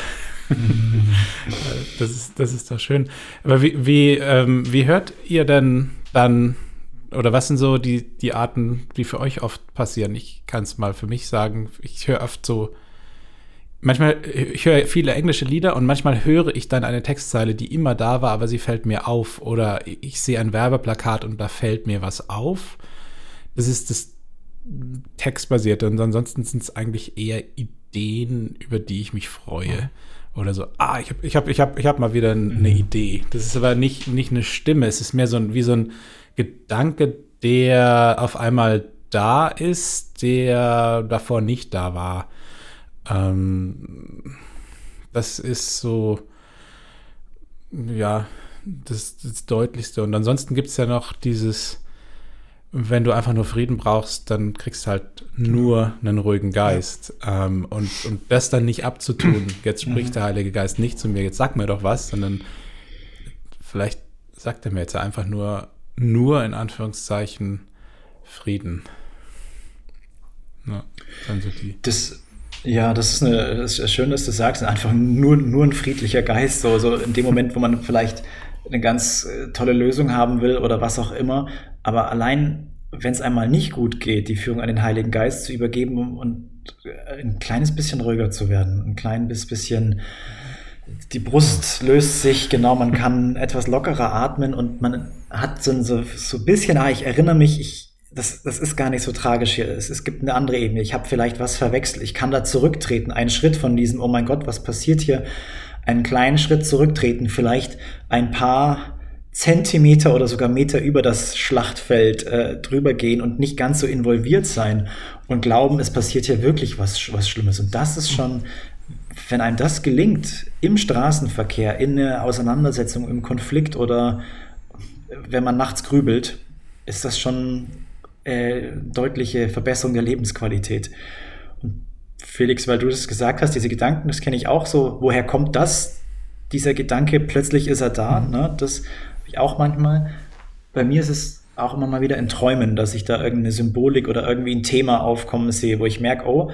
das, ist, das ist doch schön. Aber wie, wie, ähm, wie hört ihr denn dann, oder was sind so die, die Arten, die für euch oft passieren? Ich kann es mal für mich sagen, ich höre oft so, manchmal, ich höre viele englische Lieder und manchmal höre ich dann eine Textzeile, die immer da war, aber sie fällt mir auf. Oder ich sehe ein Werbeplakat und da fällt mir was auf. Das ist das Textbasierte und ansonsten sind es eigentlich eher Ideen, über die ich mich freue oder so, ah, ich habe ich hab, ich hab, ich hab mal wieder eine mhm. Idee. Das ist aber nicht, nicht eine Stimme, es ist mehr so ein, wie so ein Gedanke, der auf einmal da ist, der davor nicht da war. Ähm, das ist so, ja, das, das Deutlichste. Und ansonsten gibt es ja noch dieses, wenn du einfach nur Frieden brauchst, dann kriegst du halt nur einen ruhigen Geist. Ja. Ähm, und, und das dann nicht abzutun, jetzt spricht mhm. der Heilige Geist nicht zu mir, jetzt sag mir doch was, sondern vielleicht sagt er mir jetzt einfach nur, nur in Anführungszeichen Frieden. Ja, dann so die. Das, ja, das ist, eine, das ist schön, dass du sagst, einfach nur, nur ein friedlicher Geist, so, so in dem Moment, wo man vielleicht eine ganz äh, tolle Lösung haben will oder was auch immer. Aber allein, wenn es einmal nicht gut geht, die Führung an den Heiligen Geist zu übergeben und äh, ein kleines bisschen ruhiger zu werden, ein kleines bisschen die Brust löst sich, genau, man kann etwas lockerer atmen und man hat so, so, so ein bisschen, ah, ich erinnere mich, ich, das, das ist gar nicht so tragisch hier. Es, es gibt eine andere Ebene. Ich habe vielleicht was verwechselt. Ich kann da zurücktreten. Einen Schritt von diesem, oh mein Gott, was passiert hier? einen kleinen Schritt zurücktreten, vielleicht ein paar Zentimeter oder sogar Meter über das Schlachtfeld äh, drüber gehen und nicht ganz so involviert sein und glauben, es passiert hier wirklich was, was Schlimmes. Und das ist schon, wenn einem das gelingt, im Straßenverkehr, in einer Auseinandersetzung, im Konflikt oder wenn man nachts grübelt, ist das schon äh, deutliche Verbesserung der Lebensqualität. Felix, weil du das gesagt hast, diese Gedanken, das kenne ich auch so. Woher kommt das? Dieser Gedanke, plötzlich ist er da. Mhm. Ne? Das habe ich auch manchmal. Bei mir ist es auch immer mal wieder in Träumen, dass ich da irgendeine Symbolik oder irgendwie ein Thema aufkommen sehe, wo ich merke, oh,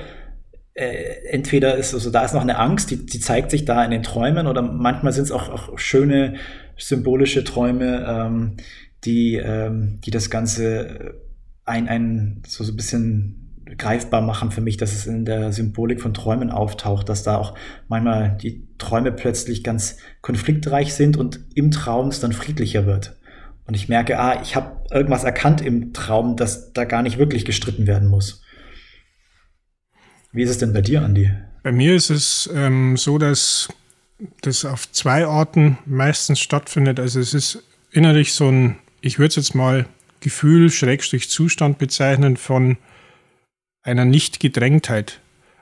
äh, entweder ist also da ist noch eine Angst, die, die zeigt sich da in den Träumen, oder manchmal sind es auch, auch schöne symbolische Träume, ähm, die, ähm, die das Ganze ein, ein so, so ein bisschen greifbar machen für mich, dass es in der Symbolik von Träumen auftaucht, dass da auch manchmal die Träume plötzlich ganz konfliktreich sind und im Traum es dann friedlicher wird. Und ich merke, ah, ich habe irgendwas erkannt im Traum, dass da gar nicht wirklich gestritten werden muss. Wie ist es denn bei dir, Andi? Bei mir ist es ähm, so, dass das auf zwei Arten meistens stattfindet. Also es ist innerlich so ein, ich würde es jetzt mal Gefühl, Schrägstrich Zustand bezeichnen von einer Nicht-Gedrängtheit.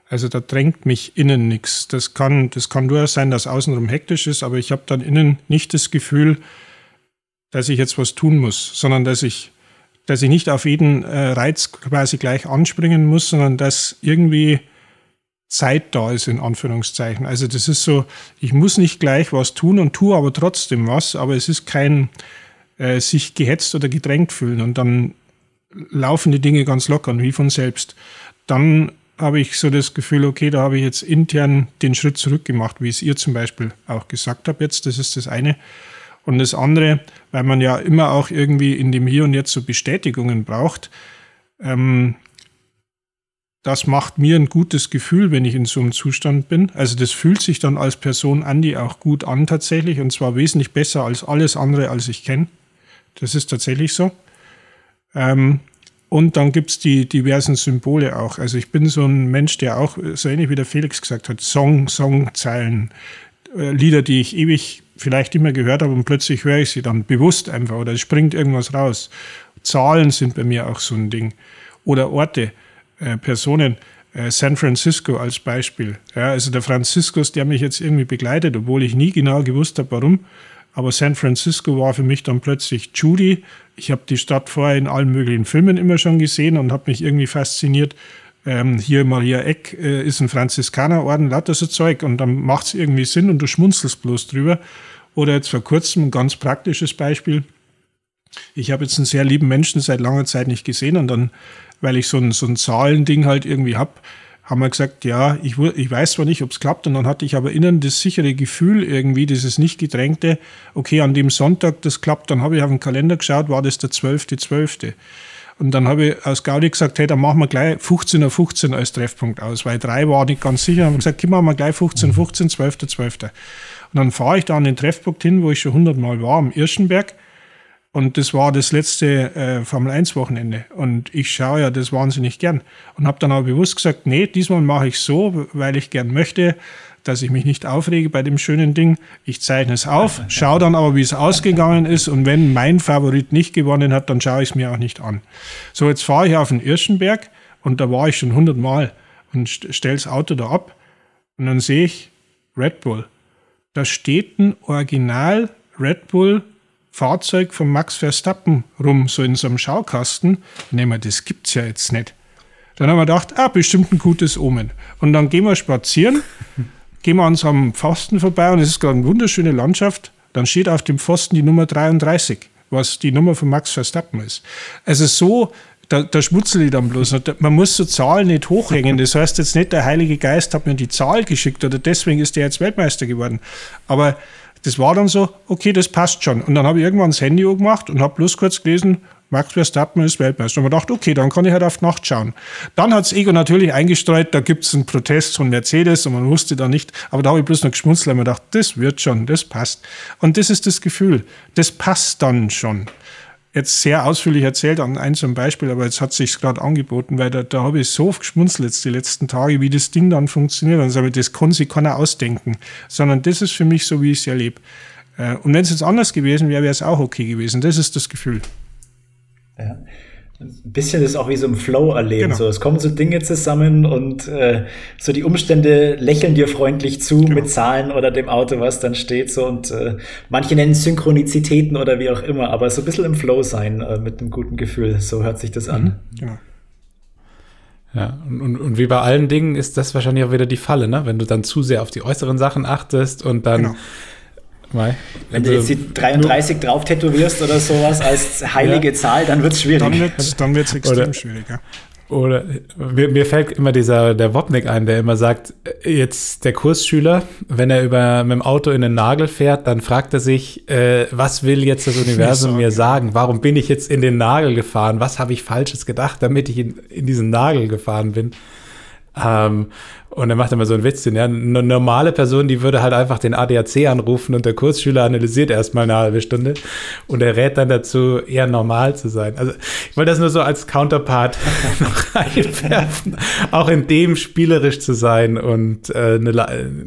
Also da drängt mich innen nichts. Das kann, das kann durchaus sein, dass außenrum hektisch ist, aber ich habe dann innen nicht das Gefühl, dass ich jetzt was tun muss, sondern dass ich, dass ich nicht auf jeden äh, Reiz quasi gleich anspringen muss, sondern dass irgendwie Zeit da ist, in Anführungszeichen. Also das ist so, ich muss nicht gleich was tun und tue aber trotzdem was, aber es ist kein äh, sich gehetzt oder gedrängt fühlen. Und dann laufen die Dinge ganz locker und wie von selbst. Dann habe ich so das Gefühl, okay, da habe ich jetzt intern den Schritt zurück gemacht, wie es ihr zum Beispiel auch gesagt habt jetzt. Das ist das eine. Und das andere, weil man ja immer auch irgendwie in dem Hier und Jetzt so Bestätigungen braucht, ähm, das macht mir ein gutes Gefühl, wenn ich in so einem Zustand bin. Also das fühlt sich dann als Person Andi auch gut an tatsächlich und zwar wesentlich besser als alles andere, als ich kenne. Das ist tatsächlich so. Ähm, und dann gibt es die diversen Symbole auch. Also ich bin so ein Mensch, der auch, so ähnlich wie der Felix gesagt hat, Song, Songzeilen, äh, Lieder, die ich ewig vielleicht immer gehört habe und plötzlich höre ich sie dann bewusst einfach oder es springt irgendwas raus. Zahlen sind bei mir auch so ein Ding. Oder Orte, äh, Personen. äh, San Francisco als Beispiel. Ja, also der Franziskus, der mich jetzt irgendwie begleitet, obwohl ich nie genau gewusst habe, warum. Aber San Francisco war für mich dann plötzlich Judy. Ich habe die Stadt vorher in allen möglichen Filmen immer schon gesehen und habe mich irgendwie fasziniert. Ähm, hier Maria Eck äh, ist ein Franziskanerorden, lauter so Zeug. Und dann macht es irgendwie Sinn und du schmunzelst bloß drüber. Oder jetzt vor kurzem ein ganz praktisches Beispiel. Ich habe jetzt einen sehr lieben Menschen seit langer Zeit nicht gesehen und dann, weil ich so ein, so ein Zahlending halt irgendwie habe, haben wir gesagt, ja, ich, ich weiß zwar nicht, ob es klappt, und dann hatte ich aber innen das sichere Gefühl irgendwie, dieses nicht gedrängte, okay, an dem Sonntag, das klappt, dann habe ich auf den Kalender geschaut, war das der 12.12. 12. Und dann habe ich aus Gaudi gesagt, hey, dann machen wir gleich 15 15 15 als Treffpunkt aus, weil drei war nicht ganz sicher. Dann haben wir gesagt, gehen wir mal gleich 15 15, 12. 12. Und dann fahre ich da an den Treffpunkt hin, wo ich schon 100 Mal war, am Irschenberg. Und das war das letzte äh, Formel 1 Wochenende. Und ich schaue ja das wahnsinnig gern. Und habe dann aber bewusst gesagt, nee, diesmal mache ich so, weil ich gern möchte, dass ich mich nicht aufrege bei dem schönen Ding. Ich zeichne es auf, schaue dann aber, wie es ausgegangen ist. Und wenn mein Favorit nicht gewonnen hat, dann schaue ich es mir auch nicht an. So, jetzt fahre ich auf den Irschenberg und da war ich schon 100 Mal und stelle das Auto da ab. Und dann sehe ich Red Bull. Da steht ein Original Red Bull Fahrzeug von Max Verstappen rum, so in so einem Schaukasten. Nehmen wir, das gibt's ja jetzt nicht. Dann haben wir gedacht, ah, bestimmt ein gutes Omen. Und dann gehen wir spazieren, gehen wir an so einem Pfosten vorbei und es ist gerade eine wunderschöne Landschaft. Dann steht auf dem Pfosten die Nummer 33, was die Nummer von Max Verstappen ist. Also so, da, da schmutzel ich dann bloß. Man muss so Zahlen nicht hochhängen. Das heißt jetzt nicht, der Heilige Geist hat mir die Zahl geschickt oder deswegen ist der jetzt Weltmeister geworden. Aber das war dann so, okay, das passt schon. Und dann habe ich irgendwann das Handy gemacht und habe bloß kurz gelesen, Max Verstappen ist Weltmeister. Und man dachte, okay, dann kann ich halt auf Nacht schauen. Dann hat das Ego natürlich eingestreut, da gibt es einen Protest von Mercedes und man wusste da nicht, aber da habe ich bloß noch geschmunzelt und mir gedacht, das wird schon, das passt. Und das ist das Gefühl, das passt dann schon jetzt sehr ausführlich erzählt an einem Beispiel, aber jetzt hat sich gerade angeboten, weil da, da habe ich so oft geschmunzelt jetzt die letzten Tage, wie das Ding dann funktioniert. Also das kann sich keiner ausdenken, sondern das ist für mich so, wie ich es erlebe. Äh, und wenn es jetzt anders gewesen wäre, wäre es auch okay gewesen. Das ist das Gefühl. Ja ein bisschen ist auch wie so ein Flow erleben. Genau. So, es kommen so Dinge zusammen und äh, so die Umstände lächeln dir freundlich zu genau. mit Zahlen oder dem Auto, was dann steht. So und äh, manche nennen es Synchronizitäten oder wie auch immer, aber so ein bisschen im Flow sein äh, mit einem guten Gefühl. So hört sich das an. Mhm. Genau. Ja, und, und, und wie bei allen Dingen ist das wahrscheinlich auch wieder die Falle, ne? Wenn du dann zu sehr auf die äußeren Sachen achtest und dann genau Mai. Wenn du jetzt die 33 drauf tätowierst oder sowas als heilige ja. Zahl, dann wird es schwierig. Dann wird es dann wird's extrem oder, schwierig, ja. Oder mir, mir, fällt immer dieser der Wopnik ein, der immer sagt, jetzt der Kursschüler, wenn er über mit dem Auto in den Nagel fährt, dann fragt er sich, äh, was will jetzt das Universum mir sagen? Warum bin ich jetzt in den Nagel gefahren? Was habe ich Falsches gedacht, damit ich in, in diesen Nagel gefahren bin? Ähm, und er macht immer so einen Witz, ja, eine normale Person, die würde halt einfach den ADAC anrufen und der Kursschüler analysiert erstmal eine halbe Stunde und er rät dann dazu, eher normal zu sein. Also ich wollte das nur so als Counterpart noch einwerfen, auch in dem spielerisch zu sein und äh, eine,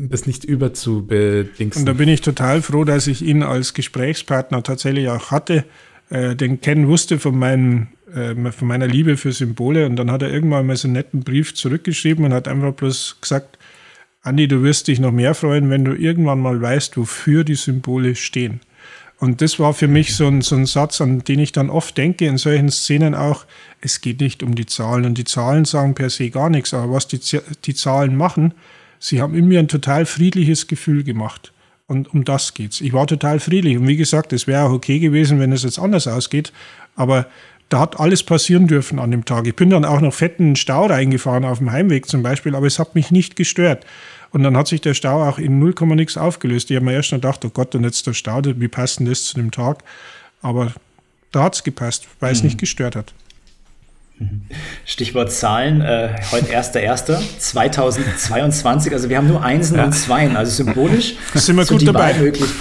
das nicht überzubedingsen. Und da bin ich total froh, dass ich ihn als Gesprächspartner tatsächlich auch hatte. Äh, den Ken wusste von meinem äh, von meiner Liebe für Symbole. Und dann hat er irgendwann mal so einen netten Brief zurückgeschrieben und hat einfach bloß gesagt, Andi, du wirst dich noch mehr freuen, wenn du irgendwann mal weißt, wofür die Symbole stehen. Und das war für mich so ein, so ein Satz, an den ich dann oft denke in solchen Szenen auch, es geht nicht um die Zahlen. Und die Zahlen sagen per se gar nichts, aber was die, die Zahlen machen, sie haben in mir ein total friedliches Gefühl gemacht. Und um das geht's. Ich war total friedlich. Und wie gesagt, es wäre auch okay gewesen, wenn es jetzt anders ausgeht. Aber da hat alles passieren dürfen an dem Tag. Ich bin dann auch noch fetten Stau reingefahren auf dem Heimweg zum Beispiel, aber es hat mich nicht gestört. Und dann hat sich der Stau auch in 0, nichts aufgelöst. Ich habe mir erst noch gedacht, oh Gott, und jetzt der Stau, wie passt denn das zu dem Tag? Aber da hat es gepasst, weil mhm. es nicht gestört hat. Stichwort Zahlen, äh, heute 1.1.2022, also wir haben nur Einsen ja. und Zweien, also symbolisch. Sind wir gut dabei. Möglich.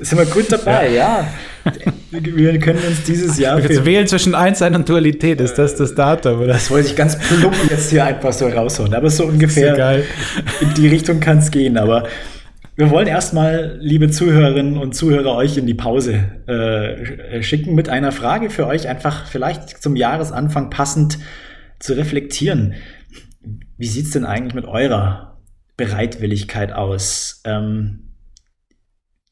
Sind wir gut dabei, ja. ja. Wir können uns dieses Jahr. Jetzt wählen zwischen Einsein und Dualität, ist das das Datum? Oder? Das wollte ich ganz plump jetzt hier einfach so raushauen. Aber so ungefähr in die Richtung kann es gehen. Aber wir wollen erstmal, liebe Zuhörerinnen und Zuhörer, euch in die Pause äh, schicken mit einer Frage für euch, einfach vielleicht zum Jahresanfang passend zu reflektieren. wie sieht es denn eigentlich mit eurer Bereitwilligkeit aus? Ähm,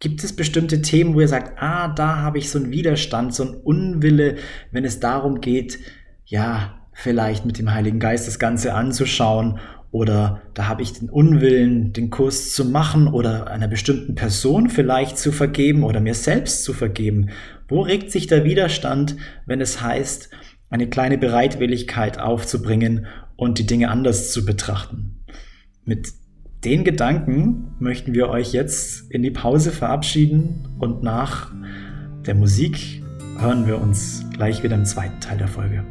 gibt es bestimmte Themen, wo ihr sagt, ah, da habe ich so einen Widerstand, so einen Unwille, wenn es darum geht, ja, vielleicht mit dem Heiligen Geist das Ganze anzuschauen oder da habe ich den Unwillen, den Kurs zu machen oder einer bestimmten Person vielleicht zu vergeben oder mir selbst zu vergeben. Wo regt sich der Widerstand, wenn es heißt, eine kleine Bereitwilligkeit aufzubringen und die Dinge anders zu betrachten? Mit den Gedanken möchten wir euch jetzt in die Pause verabschieden und nach der Musik hören wir uns gleich wieder im zweiten Teil der Folge.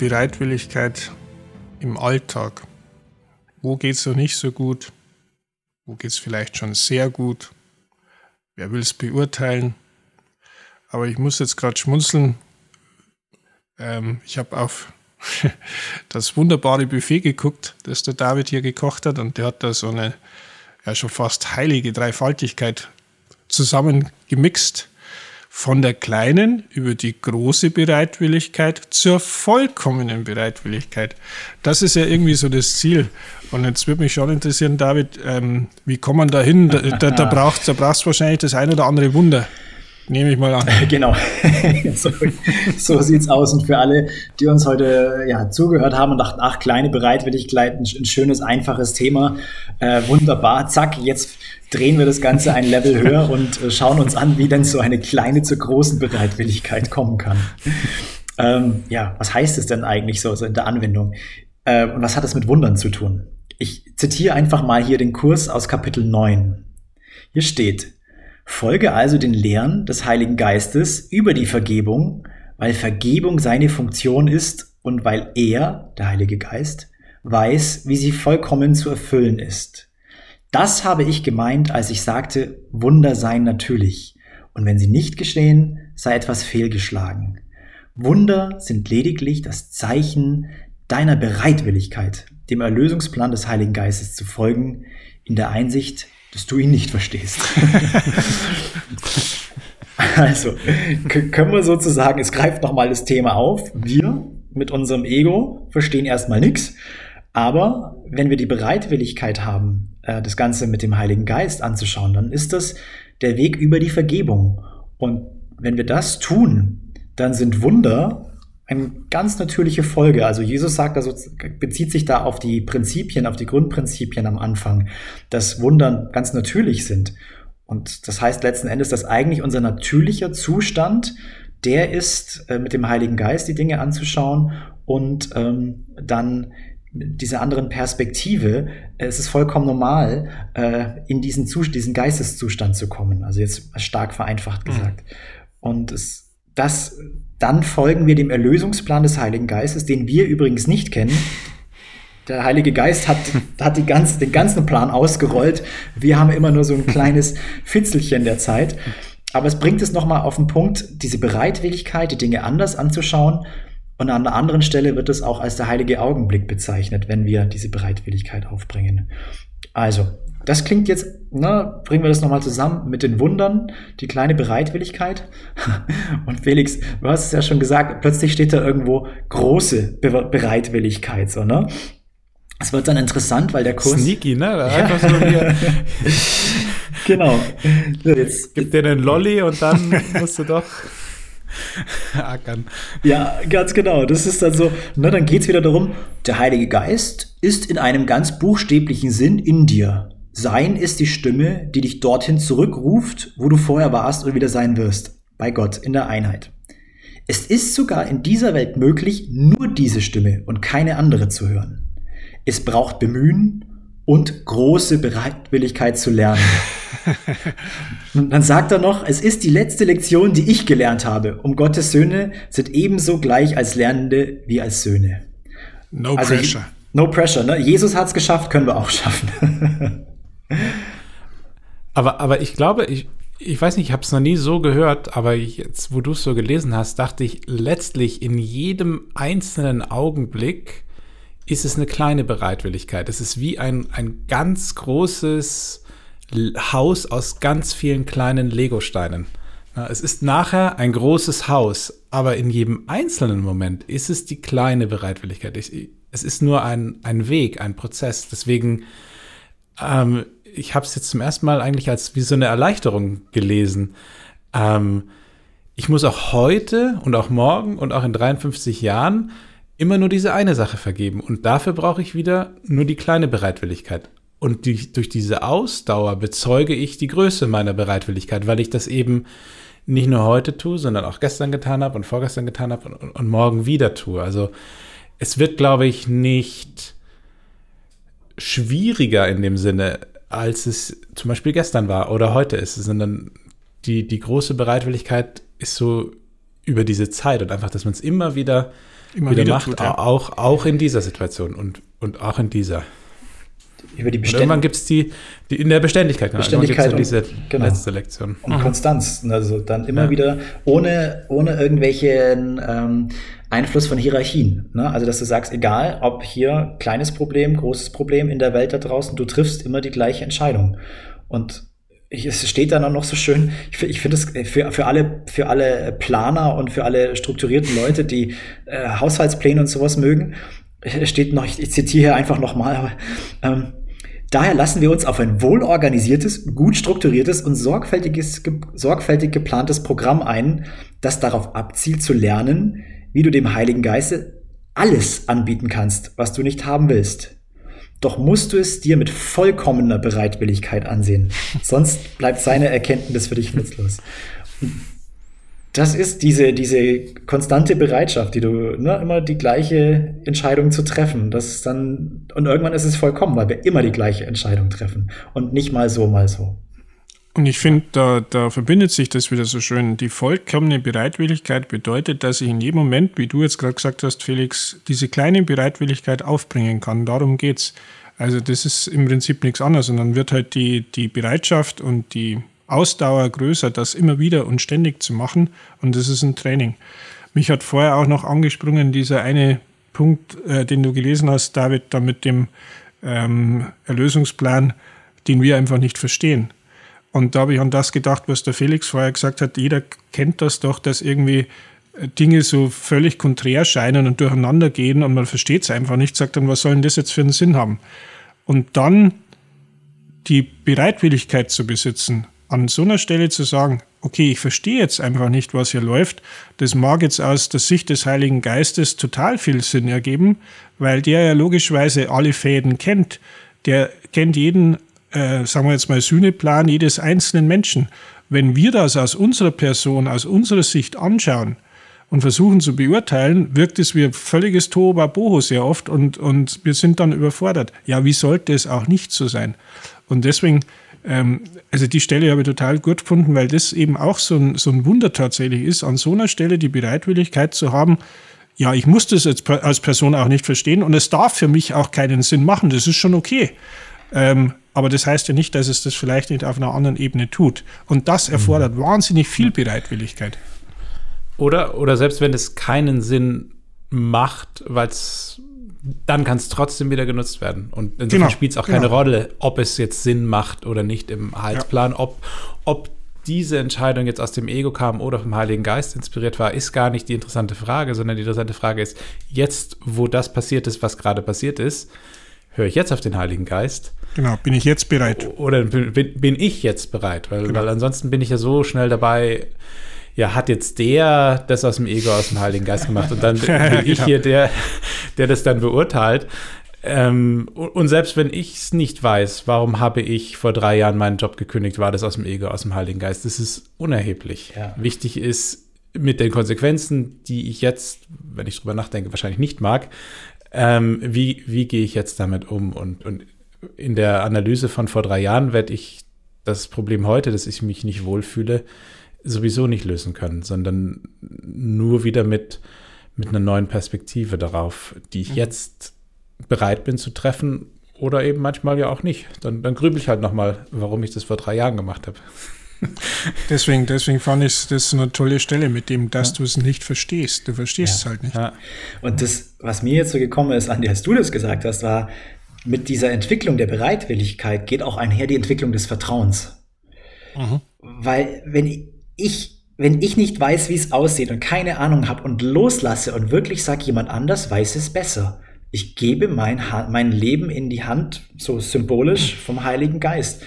Bereitwilligkeit im Alltag. Wo geht es noch nicht so gut? Wo geht es vielleicht schon sehr gut? Wer will es beurteilen? Aber ich muss jetzt gerade schmunzeln. Ähm, ich habe auf das wunderbare Buffet geguckt, das der David hier gekocht hat. Und der hat da so eine ja schon fast heilige Dreifaltigkeit zusammengemixt von der kleinen über die große Bereitwilligkeit zur vollkommenen Bereitwilligkeit. Das ist ja irgendwie so das Ziel. Und jetzt würde mich schon interessieren, David, ähm, wie kommt man da hin? Da, da, da braucht es da wahrscheinlich das ein oder andere Wunder. Nehme ich mal an. Genau. so, so sieht es aus. Und für alle, die uns heute ja, zugehört haben und dachten, ach, kleine Bereitwilligkeit, ein, ein schönes, einfaches Thema. Äh, wunderbar. Zack, jetzt drehen wir das Ganze ein Level höher und äh, schauen uns an, wie denn so eine kleine zur großen Bereitwilligkeit kommen kann. Ähm, ja, was heißt es denn eigentlich so, so in der Anwendung? Äh, und was hat es mit Wundern zu tun? Ich zitiere einfach mal hier den Kurs aus Kapitel 9. Hier steht, Folge also den Lehren des Heiligen Geistes über die Vergebung, weil Vergebung seine Funktion ist und weil er, der Heilige Geist, weiß, wie sie vollkommen zu erfüllen ist. Das habe ich gemeint, als ich sagte, Wunder seien natürlich. Und wenn sie nicht geschehen, sei etwas fehlgeschlagen. Wunder sind lediglich das Zeichen deiner Bereitwilligkeit, dem Erlösungsplan des Heiligen Geistes zu folgen, in der Einsicht, dass du ihn nicht verstehst. also, können wir sozusagen, es greift nochmal das Thema auf. Wir mit unserem Ego verstehen erstmal nichts. Aber wenn wir die Bereitwilligkeit haben, äh, das Ganze mit dem Heiligen Geist anzuschauen, dann ist das der Weg über die Vergebung. Und wenn wir das tun, dann sind Wunder eine ganz natürliche Folge. Also Jesus sagt, also bezieht sich da auf die Prinzipien, auf die Grundprinzipien am Anfang, dass Wundern ganz natürlich sind. Und das heißt letzten Endes, dass eigentlich unser natürlicher Zustand der ist, äh, mit dem Heiligen Geist die Dinge anzuschauen und ähm, dann diese anderen Perspektive, es ist vollkommen normal, äh, in diesen, Zus diesen Geisteszustand zu kommen. Also jetzt stark vereinfacht mhm. gesagt. Mhm. Und es, das, dann folgen wir dem Erlösungsplan des Heiligen Geistes, den wir übrigens nicht kennen. Der Heilige Geist hat, hat ganze, den ganzen Plan ausgerollt. Wir haben immer nur so ein kleines Fitzelchen der Zeit. Aber es bringt es nochmal auf den Punkt, diese Bereitwilligkeit, die Dinge anders anzuschauen und an einer anderen Stelle wird es auch als der heilige Augenblick bezeichnet, wenn wir diese Bereitwilligkeit aufbringen. Also, das klingt jetzt, ne, bringen wir das nochmal zusammen mit den Wundern, die kleine Bereitwilligkeit. Und Felix, du hast es ja schon gesagt, plötzlich steht da irgendwo große Be Bereitwilligkeit, so, ne? Es wird dann interessant, weil der Kurs. Sneaky, ne? Einfach so genau. Jetzt, Gib dir einen Lolli und dann musst du doch ackern. Ja, ganz genau. Das ist dann so, ne, dann geht es wieder darum, der Heilige Geist ist in einem ganz buchstäblichen Sinn in dir. Sein ist die Stimme, die dich dorthin zurückruft, wo du vorher warst und wieder sein wirst. Bei Gott in der Einheit. Es ist sogar in dieser Welt möglich, nur diese Stimme und keine andere zu hören. Es braucht Bemühen und große Bereitwilligkeit zu lernen. und dann sagt er noch, es ist die letzte Lektion, die ich gelernt habe. Um Gottes Söhne sind ebenso gleich als Lernende wie als Söhne. No also, pressure. No pressure. Ne? Jesus hat es geschafft, können wir auch schaffen. aber, aber ich glaube, ich, ich weiß nicht, ich habe es noch nie so gehört, aber jetzt, wo du es so gelesen hast, dachte ich, letztlich in jedem einzelnen Augenblick ist es eine kleine Bereitwilligkeit. Es ist wie ein, ein ganz großes Haus aus ganz vielen kleinen Legosteinen. Es ist nachher ein großes Haus, aber in jedem einzelnen Moment ist es die kleine Bereitwilligkeit. Es ist nur ein, ein Weg, ein Prozess. Deswegen, ähm, ich habe es jetzt zum ersten Mal eigentlich als wie so eine Erleichterung gelesen. Ähm, ich muss auch heute und auch morgen und auch in 53 Jahren immer nur diese eine Sache vergeben. Und dafür brauche ich wieder nur die kleine Bereitwilligkeit. Und die, durch diese Ausdauer bezeuge ich die Größe meiner Bereitwilligkeit, weil ich das eben nicht nur heute tue, sondern auch gestern getan habe und vorgestern getan habe und, und morgen wieder tue. Also es wird, glaube ich, nicht schwieriger in dem Sinne, als es zum Beispiel gestern war oder heute ist, sondern die, die große Bereitwilligkeit ist so über diese Zeit und einfach, dass man es immer wieder immer wieder, wieder macht, tut, ja. auch, auch in dieser Situation und, und auch in dieser. Über die Beständ irgendwann gibt es die, die in der Beständigkeit. Beständigkeit und, diese genau. letzte Lektion. Und mhm. Konstanz. Also dann immer ja. wieder ohne, ohne irgendwelchen ähm, Einfluss von Hierarchien. Ne? Also dass du sagst, egal ob hier kleines Problem, großes Problem in der Welt da draußen, du triffst immer die gleiche Entscheidung. Und ich, es steht dann auch noch so schön, ich, ich finde es für, für, alle, für alle Planer und für alle strukturierten Leute, die äh, Haushaltspläne und sowas mögen, steht noch, ich, ich zitiere hier einfach nochmal, ähm, daher lassen wir uns auf ein wohlorganisiertes, gut strukturiertes und sorgfältiges, ge, sorgfältig geplantes Programm ein, das darauf abzielt zu lernen, wie du dem Heiligen Geiste alles anbieten kannst, was du nicht haben willst. Doch musst du es dir mit vollkommener Bereitwilligkeit ansehen. Sonst bleibt seine Erkenntnis für dich nutzlos. Das ist diese, diese konstante Bereitschaft, die du, ne, immer die gleiche Entscheidung zu treffen. Das ist dann, und irgendwann ist es vollkommen, weil wir immer die gleiche Entscheidung treffen. Und nicht mal so, mal so. Und ich finde, da, da verbindet sich das wieder so schön. Die vollkommene Bereitwilligkeit bedeutet, dass ich in jedem Moment, wie du jetzt gerade gesagt hast, Felix, diese kleine Bereitwilligkeit aufbringen kann. Darum geht's. Also das ist im Prinzip nichts anderes. Und dann wird halt die, die Bereitschaft und die Ausdauer größer, das immer wieder und ständig zu machen. Und das ist ein Training. Mich hat vorher auch noch angesprungen, dieser eine Punkt, äh, den du gelesen hast, David, da mit dem ähm, Erlösungsplan, den wir einfach nicht verstehen. Und da habe ich an das gedacht, was der Felix vorher gesagt hat. Jeder kennt das doch, dass irgendwie äh, Dinge so völlig konträr scheinen und durcheinander gehen und man versteht es einfach nicht, sagt dann, was soll denn das jetzt für einen Sinn haben? Und dann die Bereitwilligkeit zu besitzen, an so einer Stelle zu sagen, okay, ich verstehe jetzt einfach nicht, was hier läuft, das mag jetzt aus der Sicht des Heiligen Geistes total viel Sinn ergeben, weil der ja logischerweise alle Fäden kennt. Der kennt jeden äh, sagen wir jetzt mal, Sühneplan jedes einzelnen Menschen. Wenn wir das aus unserer Person, aus unserer Sicht anschauen und versuchen zu beurteilen, wirkt es wie völliges Tohuwabohu sehr oft und, und wir sind dann überfordert. Ja, wie sollte es auch nicht so sein? Und deswegen, ähm, also die Stelle habe ich total gut gefunden, weil das eben auch so ein, so ein Wunder tatsächlich ist, an so einer Stelle die Bereitwilligkeit zu haben, ja, ich muss das als Person auch nicht verstehen und es darf für mich auch keinen Sinn machen, das ist schon okay. Ähm, aber das heißt ja nicht, dass es das vielleicht nicht auf einer anderen Ebene tut. Und das mhm. erfordert mhm. wahnsinnig viel Bereitwilligkeit. Oder, oder selbst wenn es keinen Sinn macht, weil es dann kann es trotzdem wieder genutzt werden. Und insofern genau, spielt es auch keine genau. Rolle, ob es jetzt Sinn macht oder nicht im Heilsplan. Ja. Ob, ob diese Entscheidung jetzt aus dem Ego kam oder vom Heiligen Geist inspiriert war, ist gar nicht die interessante Frage, sondern die interessante Frage ist, jetzt, wo das passiert ist, was gerade passiert ist, höre ich jetzt auf den Heiligen Geist? Genau, bin ich jetzt bereit? Oder bin, bin ich jetzt bereit? Weil, genau. weil ansonsten bin ich ja so schnell dabei, ja, hat jetzt der das aus dem Ego, aus dem Heiligen Geist gemacht und dann bin ich genau. hier der, der das dann beurteilt. Ähm, und selbst wenn ich es nicht weiß, warum habe ich vor drei Jahren meinen Job gekündigt, war das aus dem Ego, aus dem Heiligen Geist. Das ist unerheblich. Ja. Wichtig ist, mit den Konsequenzen, die ich jetzt, wenn ich drüber nachdenke, wahrscheinlich nicht mag, ähm, wie, wie gehe ich jetzt damit um? Und, und in der Analyse von vor drei Jahren werde ich das Problem heute, dass ich mich nicht wohlfühle, sowieso nicht lösen können, sondern nur wieder mit, mit einer neuen Perspektive darauf, die ich mhm. jetzt bereit bin zu treffen oder eben manchmal ja auch nicht. Dann, dann grübel ich halt nochmal, warum ich das vor drei Jahren gemacht habe. deswegen, deswegen fand ich das eine tolle Stelle mit dem, dass ja. du es nicht verstehst. Du verstehst ja. es halt nicht. Ja. Und das, was mir jetzt so gekommen ist, Andi, als du das gesagt hast, war, mit dieser Entwicklung der Bereitwilligkeit geht auch einher die Entwicklung des Vertrauens. Mhm. Weil wenn ich wenn ich nicht weiß, wie es aussieht und keine Ahnung habe und loslasse und wirklich sage, jemand anders weiß es besser, ich gebe mein, mein Leben in die Hand, so symbolisch, vom Heiligen Geist.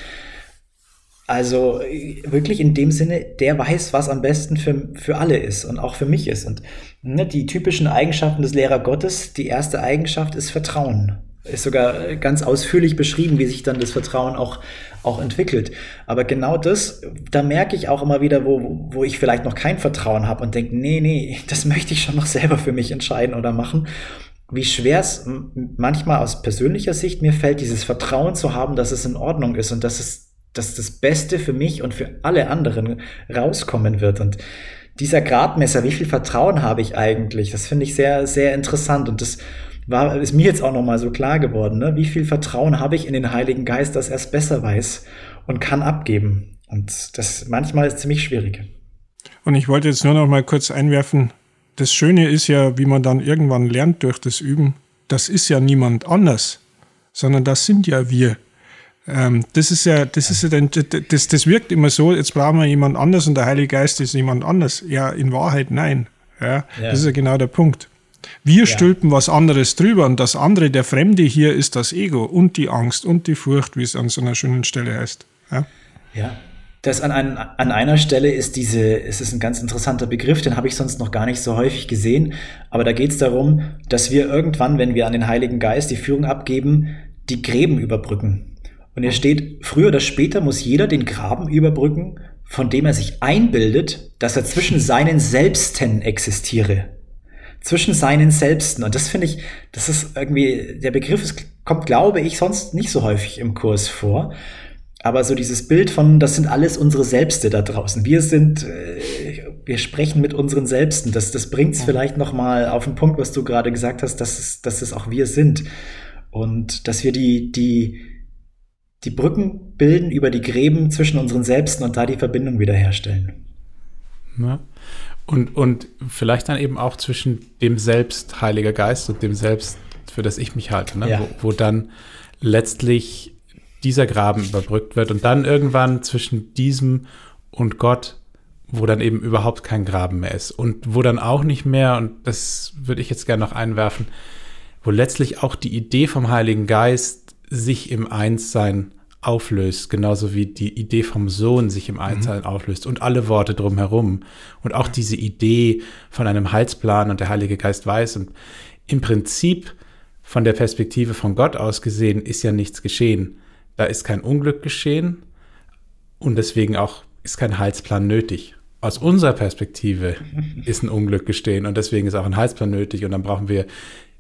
Also wirklich in dem Sinne, der weiß, was am besten für, für alle ist und auch für mich ist. Und ne, die typischen Eigenschaften des Lehrer Gottes, die erste Eigenschaft ist Vertrauen. Ist sogar ganz ausführlich beschrieben, wie sich dann das Vertrauen auch, auch entwickelt. Aber genau das, da merke ich auch immer wieder, wo, wo ich vielleicht noch kein Vertrauen habe und denke, nee, nee, das möchte ich schon noch selber für mich entscheiden oder machen wie schwer es manchmal aus persönlicher Sicht mir fällt, dieses Vertrauen zu haben, dass es in Ordnung ist und dass es, dass das Beste für mich und für alle anderen rauskommen wird. Und dieser Gradmesser, wie viel Vertrauen habe ich eigentlich? Das finde ich sehr, sehr interessant und das war, ist mir jetzt auch nochmal so klar geworden. Ne? Wie viel Vertrauen habe ich in den Heiligen Geist, dass er es besser weiß und kann abgeben? Und das manchmal ist ziemlich schwierig. Und ich wollte jetzt nur noch mal kurz einwerfen, das Schöne ist ja, wie man dann irgendwann lernt durch das Üben, das ist ja niemand anders, sondern das sind ja wir. Ähm, das ist ja, das ist ja dann, das, das wirkt immer so, jetzt brauchen wir jemand anders und der Heilige Geist ist jemand anders. Ja, in Wahrheit nein. Ja, ja. Das ist ja genau der Punkt. Wir ja. stülpen was anderes drüber und das andere, der Fremde hier, ist das Ego und die Angst und die Furcht, wie es an so einer schönen Stelle heißt. Ja. ja. Das an, ein, an einer Stelle ist diese, es ist ein ganz interessanter Begriff, den habe ich sonst noch gar nicht so häufig gesehen. Aber da geht es darum, dass wir irgendwann, wenn wir an den Heiligen Geist die Führung abgeben, die Gräben überbrücken. Und er steht, früher oder später muss jeder den Graben überbrücken, von dem er sich einbildet, dass er zwischen seinen Selbsten existiere. Zwischen seinen Selbsten. Und das finde ich, das ist irgendwie, der Begriff ist, kommt, glaube ich, sonst nicht so häufig im Kurs vor. Aber so dieses Bild von, das sind alles unsere Selbste da draußen. Wir sind, äh, wir sprechen mit unseren Selbsten. Das, das bringt es ja. vielleicht noch mal auf den Punkt, was du gerade gesagt hast, dass es, dass es auch wir sind. Und dass wir die, die, die Brücken bilden über die Gräben zwischen unseren Selbsten und da die Verbindung wiederherstellen. Ja. Und, und vielleicht dann eben auch zwischen dem Selbst Heiliger Geist und dem Selbst, für das ich mich halte, ne? ja. wo, wo dann letztlich dieser Graben überbrückt wird und dann irgendwann zwischen diesem und Gott, wo dann eben überhaupt kein Graben mehr ist und wo dann auch nicht mehr, und das würde ich jetzt gerne noch einwerfen, wo letztlich auch die Idee vom Heiligen Geist sich im Einssein auflöst, genauso wie die Idee vom Sohn sich im Einssein mhm. auflöst und alle Worte drumherum und auch diese Idee von einem Heilsplan und der Heilige Geist weiß und im Prinzip von der Perspektive von Gott aus gesehen ist ja nichts geschehen da ist kein Unglück geschehen und deswegen auch ist kein Heilsplan nötig. Aus unserer Perspektive ist ein Unglück gestehen und deswegen ist auch ein Heilsplan nötig und dann brauchen wir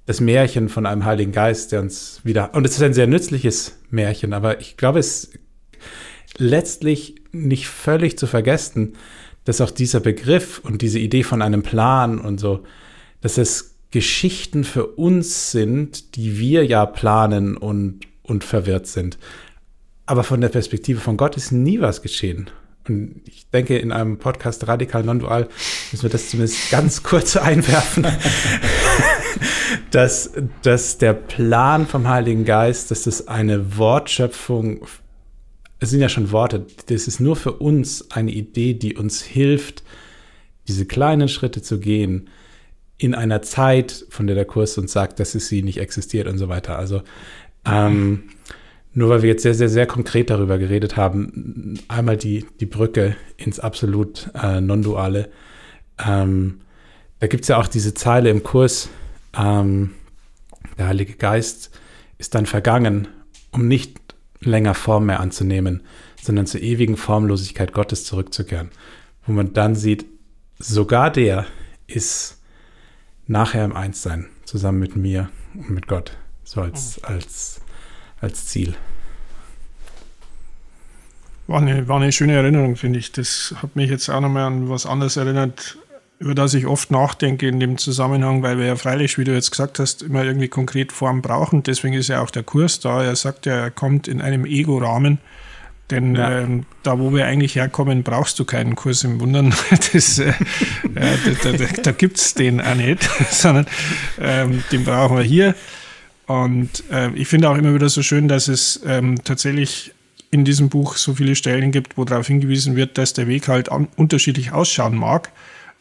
das Märchen von einem Heiligen Geist, der uns wieder, und es ist ein sehr nützliches Märchen, aber ich glaube, es ist letztlich nicht völlig zu vergessen, dass auch dieser Begriff und diese Idee von einem Plan und so, dass es Geschichten für uns sind, die wir ja planen und, und verwirrt sind. Aber von der Perspektive von Gott ist nie was geschehen. Und ich denke, in einem Podcast Radikal Non-Dual müssen wir das zumindest ganz kurz einwerfen, dass, dass der Plan vom Heiligen Geist, dass das eine Wortschöpfung, es sind ja schon Worte, das ist nur für uns eine Idee, die uns hilft, diese kleinen Schritte zu gehen in einer Zeit, von der der Kurs uns sagt, dass es sie nicht existiert und so weiter. Also Ähm, nur weil wir jetzt sehr, sehr, sehr konkret darüber geredet haben, einmal die, die Brücke ins absolut äh, Non-Duale. Ähm, da gibt es ja auch diese Zeile im Kurs, ähm, der Heilige Geist ist dann vergangen, um nicht länger Form mehr anzunehmen, sondern zur ewigen Formlosigkeit Gottes zurückzukehren. Wo man dann sieht, sogar der ist nachher im Einssein, zusammen mit mir und mit Gott, so als, als, als Ziel. War eine, war eine schöne Erinnerung, finde ich. Das hat mich jetzt auch nochmal an was anderes erinnert, über das ich oft nachdenke in dem Zusammenhang, weil wir ja freilich, wie du jetzt gesagt hast, immer irgendwie konkret Form brauchen. Deswegen ist ja auch der Kurs da. Er sagt ja, er kommt in einem Ego-Rahmen. Denn ja. ähm, da, wo wir eigentlich herkommen, brauchst du keinen Kurs im Wundern. Das, äh, äh, da da, da gibt es den auch nicht, sondern ähm, den brauchen wir hier. Und äh, ich finde auch immer wieder so schön, dass es ähm, tatsächlich in diesem Buch so viele Stellen gibt, wo darauf hingewiesen wird, dass der Weg halt unterschiedlich ausschauen mag,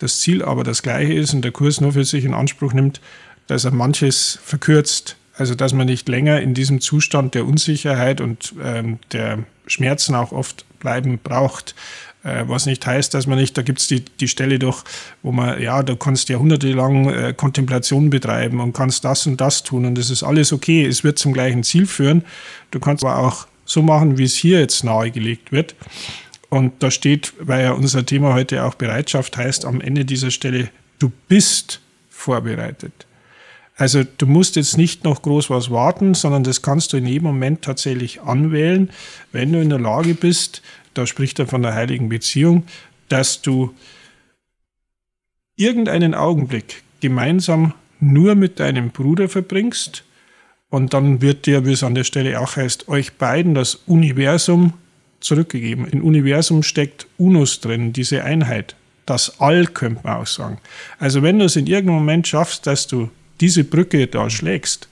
das Ziel aber das gleiche ist und der Kurs nur für sich in Anspruch nimmt, dass er manches verkürzt. Also dass man nicht länger in diesem Zustand der Unsicherheit und ähm, der Schmerzen auch oft bleiben braucht. Äh, was nicht heißt, dass man nicht, da gibt es die, die Stelle doch, wo man, ja, du kannst jahrhundertelang äh, Kontemplation betreiben und kannst das und das tun und es ist alles okay, es wird zum gleichen Ziel führen. Du kannst aber auch so machen, wie es hier jetzt nahegelegt wird. Und da steht, weil ja unser Thema heute auch Bereitschaft heißt, am Ende dieser Stelle, du bist vorbereitet. Also du musst jetzt nicht noch groß was warten, sondern das kannst du in jedem Moment tatsächlich anwählen, wenn du in der Lage bist, da spricht er von der heiligen Beziehung, dass du irgendeinen Augenblick gemeinsam nur mit deinem Bruder verbringst und dann wird dir, wie es an der Stelle auch heißt, euch beiden das Universum zurückgegeben. Im Universum steckt Unus drin, diese Einheit. Das All könnte man auch sagen. Also wenn du es in irgendeinem Moment schaffst, dass du diese Brücke da schlägst,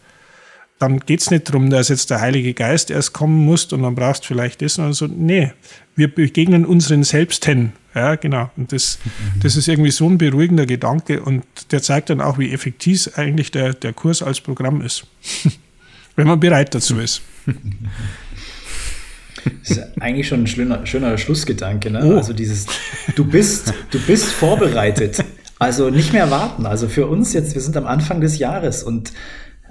dann geht es nicht darum, dass jetzt der Heilige Geist erst kommen muss und dann brauchst du vielleicht das, sondern so, nee, wir begegnen unseren Selbsten. Ja, genau. Und das, das ist irgendwie so ein beruhigender Gedanke und der zeigt dann auch, wie effektiv eigentlich der, der Kurs als Programm ist. Wenn man bereit dazu ist. Das ist eigentlich schon ein schöner, schöner Schlussgedanke. Ne? Oh. Also dieses, du bist, du bist vorbereitet. Also nicht mehr warten. Also für uns jetzt, wir sind am Anfang des Jahres und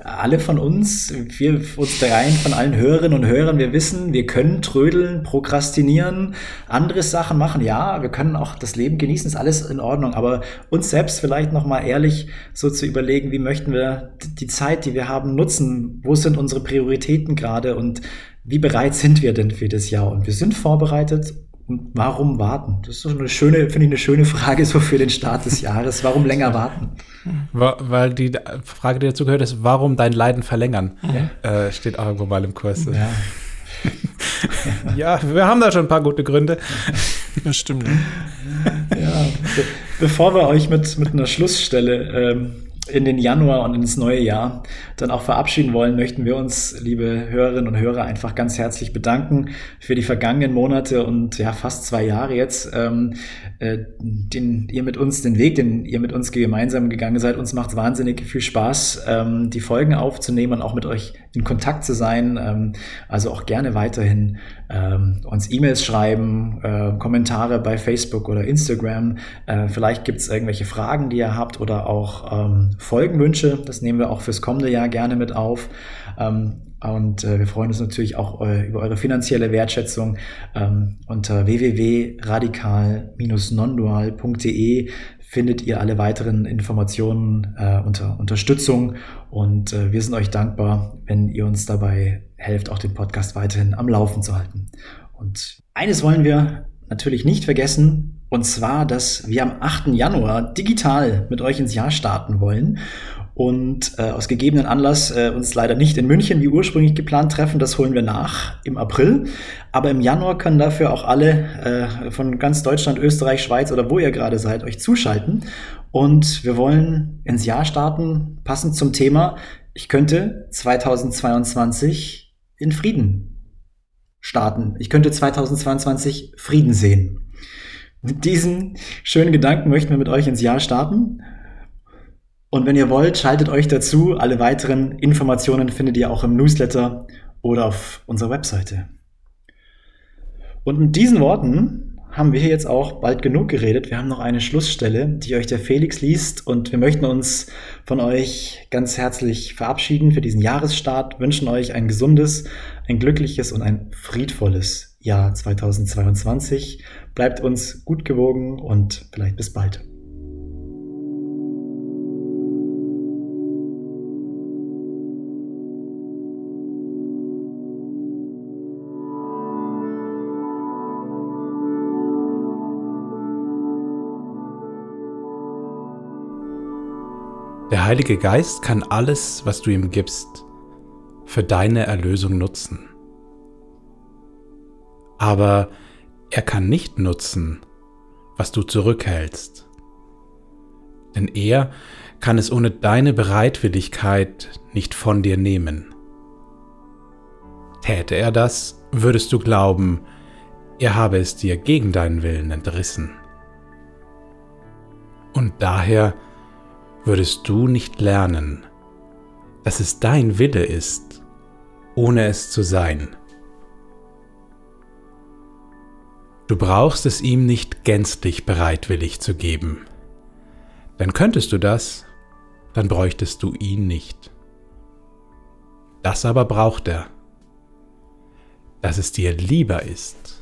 alle von uns, wir uns dreien von allen Hörerinnen und Hörern, wir wissen, wir können trödeln, prokrastinieren, andere Sachen machen. Ja, wir können auch das Leben genießen, ist alles in Ordnung. Aber uns selbst vielleicht noch mal ehrlich so zu überlegen, wie möchten wir die Zeit, die wir haben, nutzen? Wo sind unsere Prioritäten gerade? Und wie bereit sind wir denn für das Jahr? Und wir sind vorbereitet und warum warten? Das ist so eine schöne, finde ich, eine schöne Frage so für den Start des Jahres. Warum länger warten? Weil die Frage, die dazu gehört, ist, warum dein Leiden verlängern? Ja. Äh, steht auch irgendwo mal im Kurs. Ja. ja, wir haben da schon ein paar gute Gründe. Das stimmt. Ja, be bevor wir euch mit, mit einer Schlussstelle ähm, in den Januar und ins neue Jahr dann auch verabschieden wollen, möchten wir uns, liebe Hörerinnen und Hörer, einfach ganz herzlich bedanken für die vergangenen Monate und ja fast zwei Jahre jetzt, ähm, äh, den ihr mit uns den Weg, den ihr mit uns gemeinsam gegangen seid. Uns macht wahnsinnig viel Spaß, ähm, die Folgen aufzunehmen und auch mit euch in Kontakt zu sein. Ähm, also auch gerne weiterhin ähm, uns E-Mails schreiben, äh, Kommentare bei Facebook oder Instagram. Äh, vielleicht gibt es irgendwelche Fragen, die ihr habt oder auch ähm, Folgenwünsche. Das nehmen wir auch fürs kommende Jahr gerne mit auf. Ähm, und äh, wir freuen uns natürlich auch äh, über eure finanzielle Wertschätzung ähm, unter www.radikal-nondual.de findet ihr alle weiteren Informationen äh, unter Unterstützung und äh, wir sind euch dankbar, wenn ihr uns dabei helft, auch den Podcast weiterhin am Laufen zu halten. Und eines wollen wir natürlich nicht vergessen, und zwar, dass wir am 8. Januar digital mit euch ins Jahr starten wollen und äh, aus gegebenen Anlass äh, uns leider nicht in München wie ursprünglich geplant treffen. Das holen wir nach im April. Aber im Januar können dafür auch alle äh, von ganz Deutschland, Österreich, Schweiz oder wo ihr gerade seid, euch zuschalten. Und wir wollen ins Jahr starten, passend zum Thema. Ich könnte 2022 in Frieden starten. Ich könnte 2022 Frieden sehen. Mit diesen schönen Gedanken möchten wir mit euch ins Jahr starten. Und wenn ihr wollt, schaltet euch dazu. Alle weiteren Informationen findet ihr auch im Newsletter oder auf unserer Webseite. Und in diesen Worten haben wir jetzt auch bald genug geredet. Wir haben noch eine Schlussstelle, die euch der Felix liest und wir möchten uns von euch ganz herzlich verabschieden für diesen Jahresstart, wünschen euch ein gesundes, ein glückliches und ein friedvolles Jahr 2022. Bleibt uns gut gewogen und vielleicht bis bald. Der Heilige Geist kann alles, was du ihm gibst, für deine Erlösung nutzen. Aber er kann nicht nutzen, was du zurückhältst. Denn er kann es ohne deine Bereitwilligkeit nicht von dir nehmen. Täte er das, würdest du glauben, er habe es dir gegen deinen Willen entrissen. Und daher würdest du nicht lernen, dass es dein Wille ist, ohne es zu sein. Du brauchst es ihm nicht gänzlich bereitwillig zu geben. Denn könntest du das, dann bräuchtest du ihn nicht. Das aber braucht er, dass es dir lieber ist,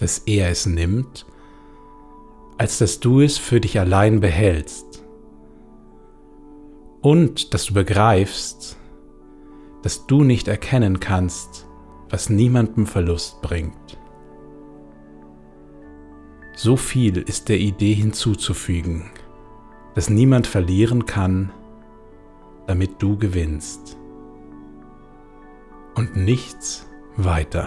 dass er es nimmt, als dass du es für dich allein behältst und dass du begreifst, dass du nicht erkennen kannst, was niemandem Verlust bringt. So viel ist der Idee hinzuzufügen, dass niemand verlieren kann, damit du gewinnst. Und nichts weiter.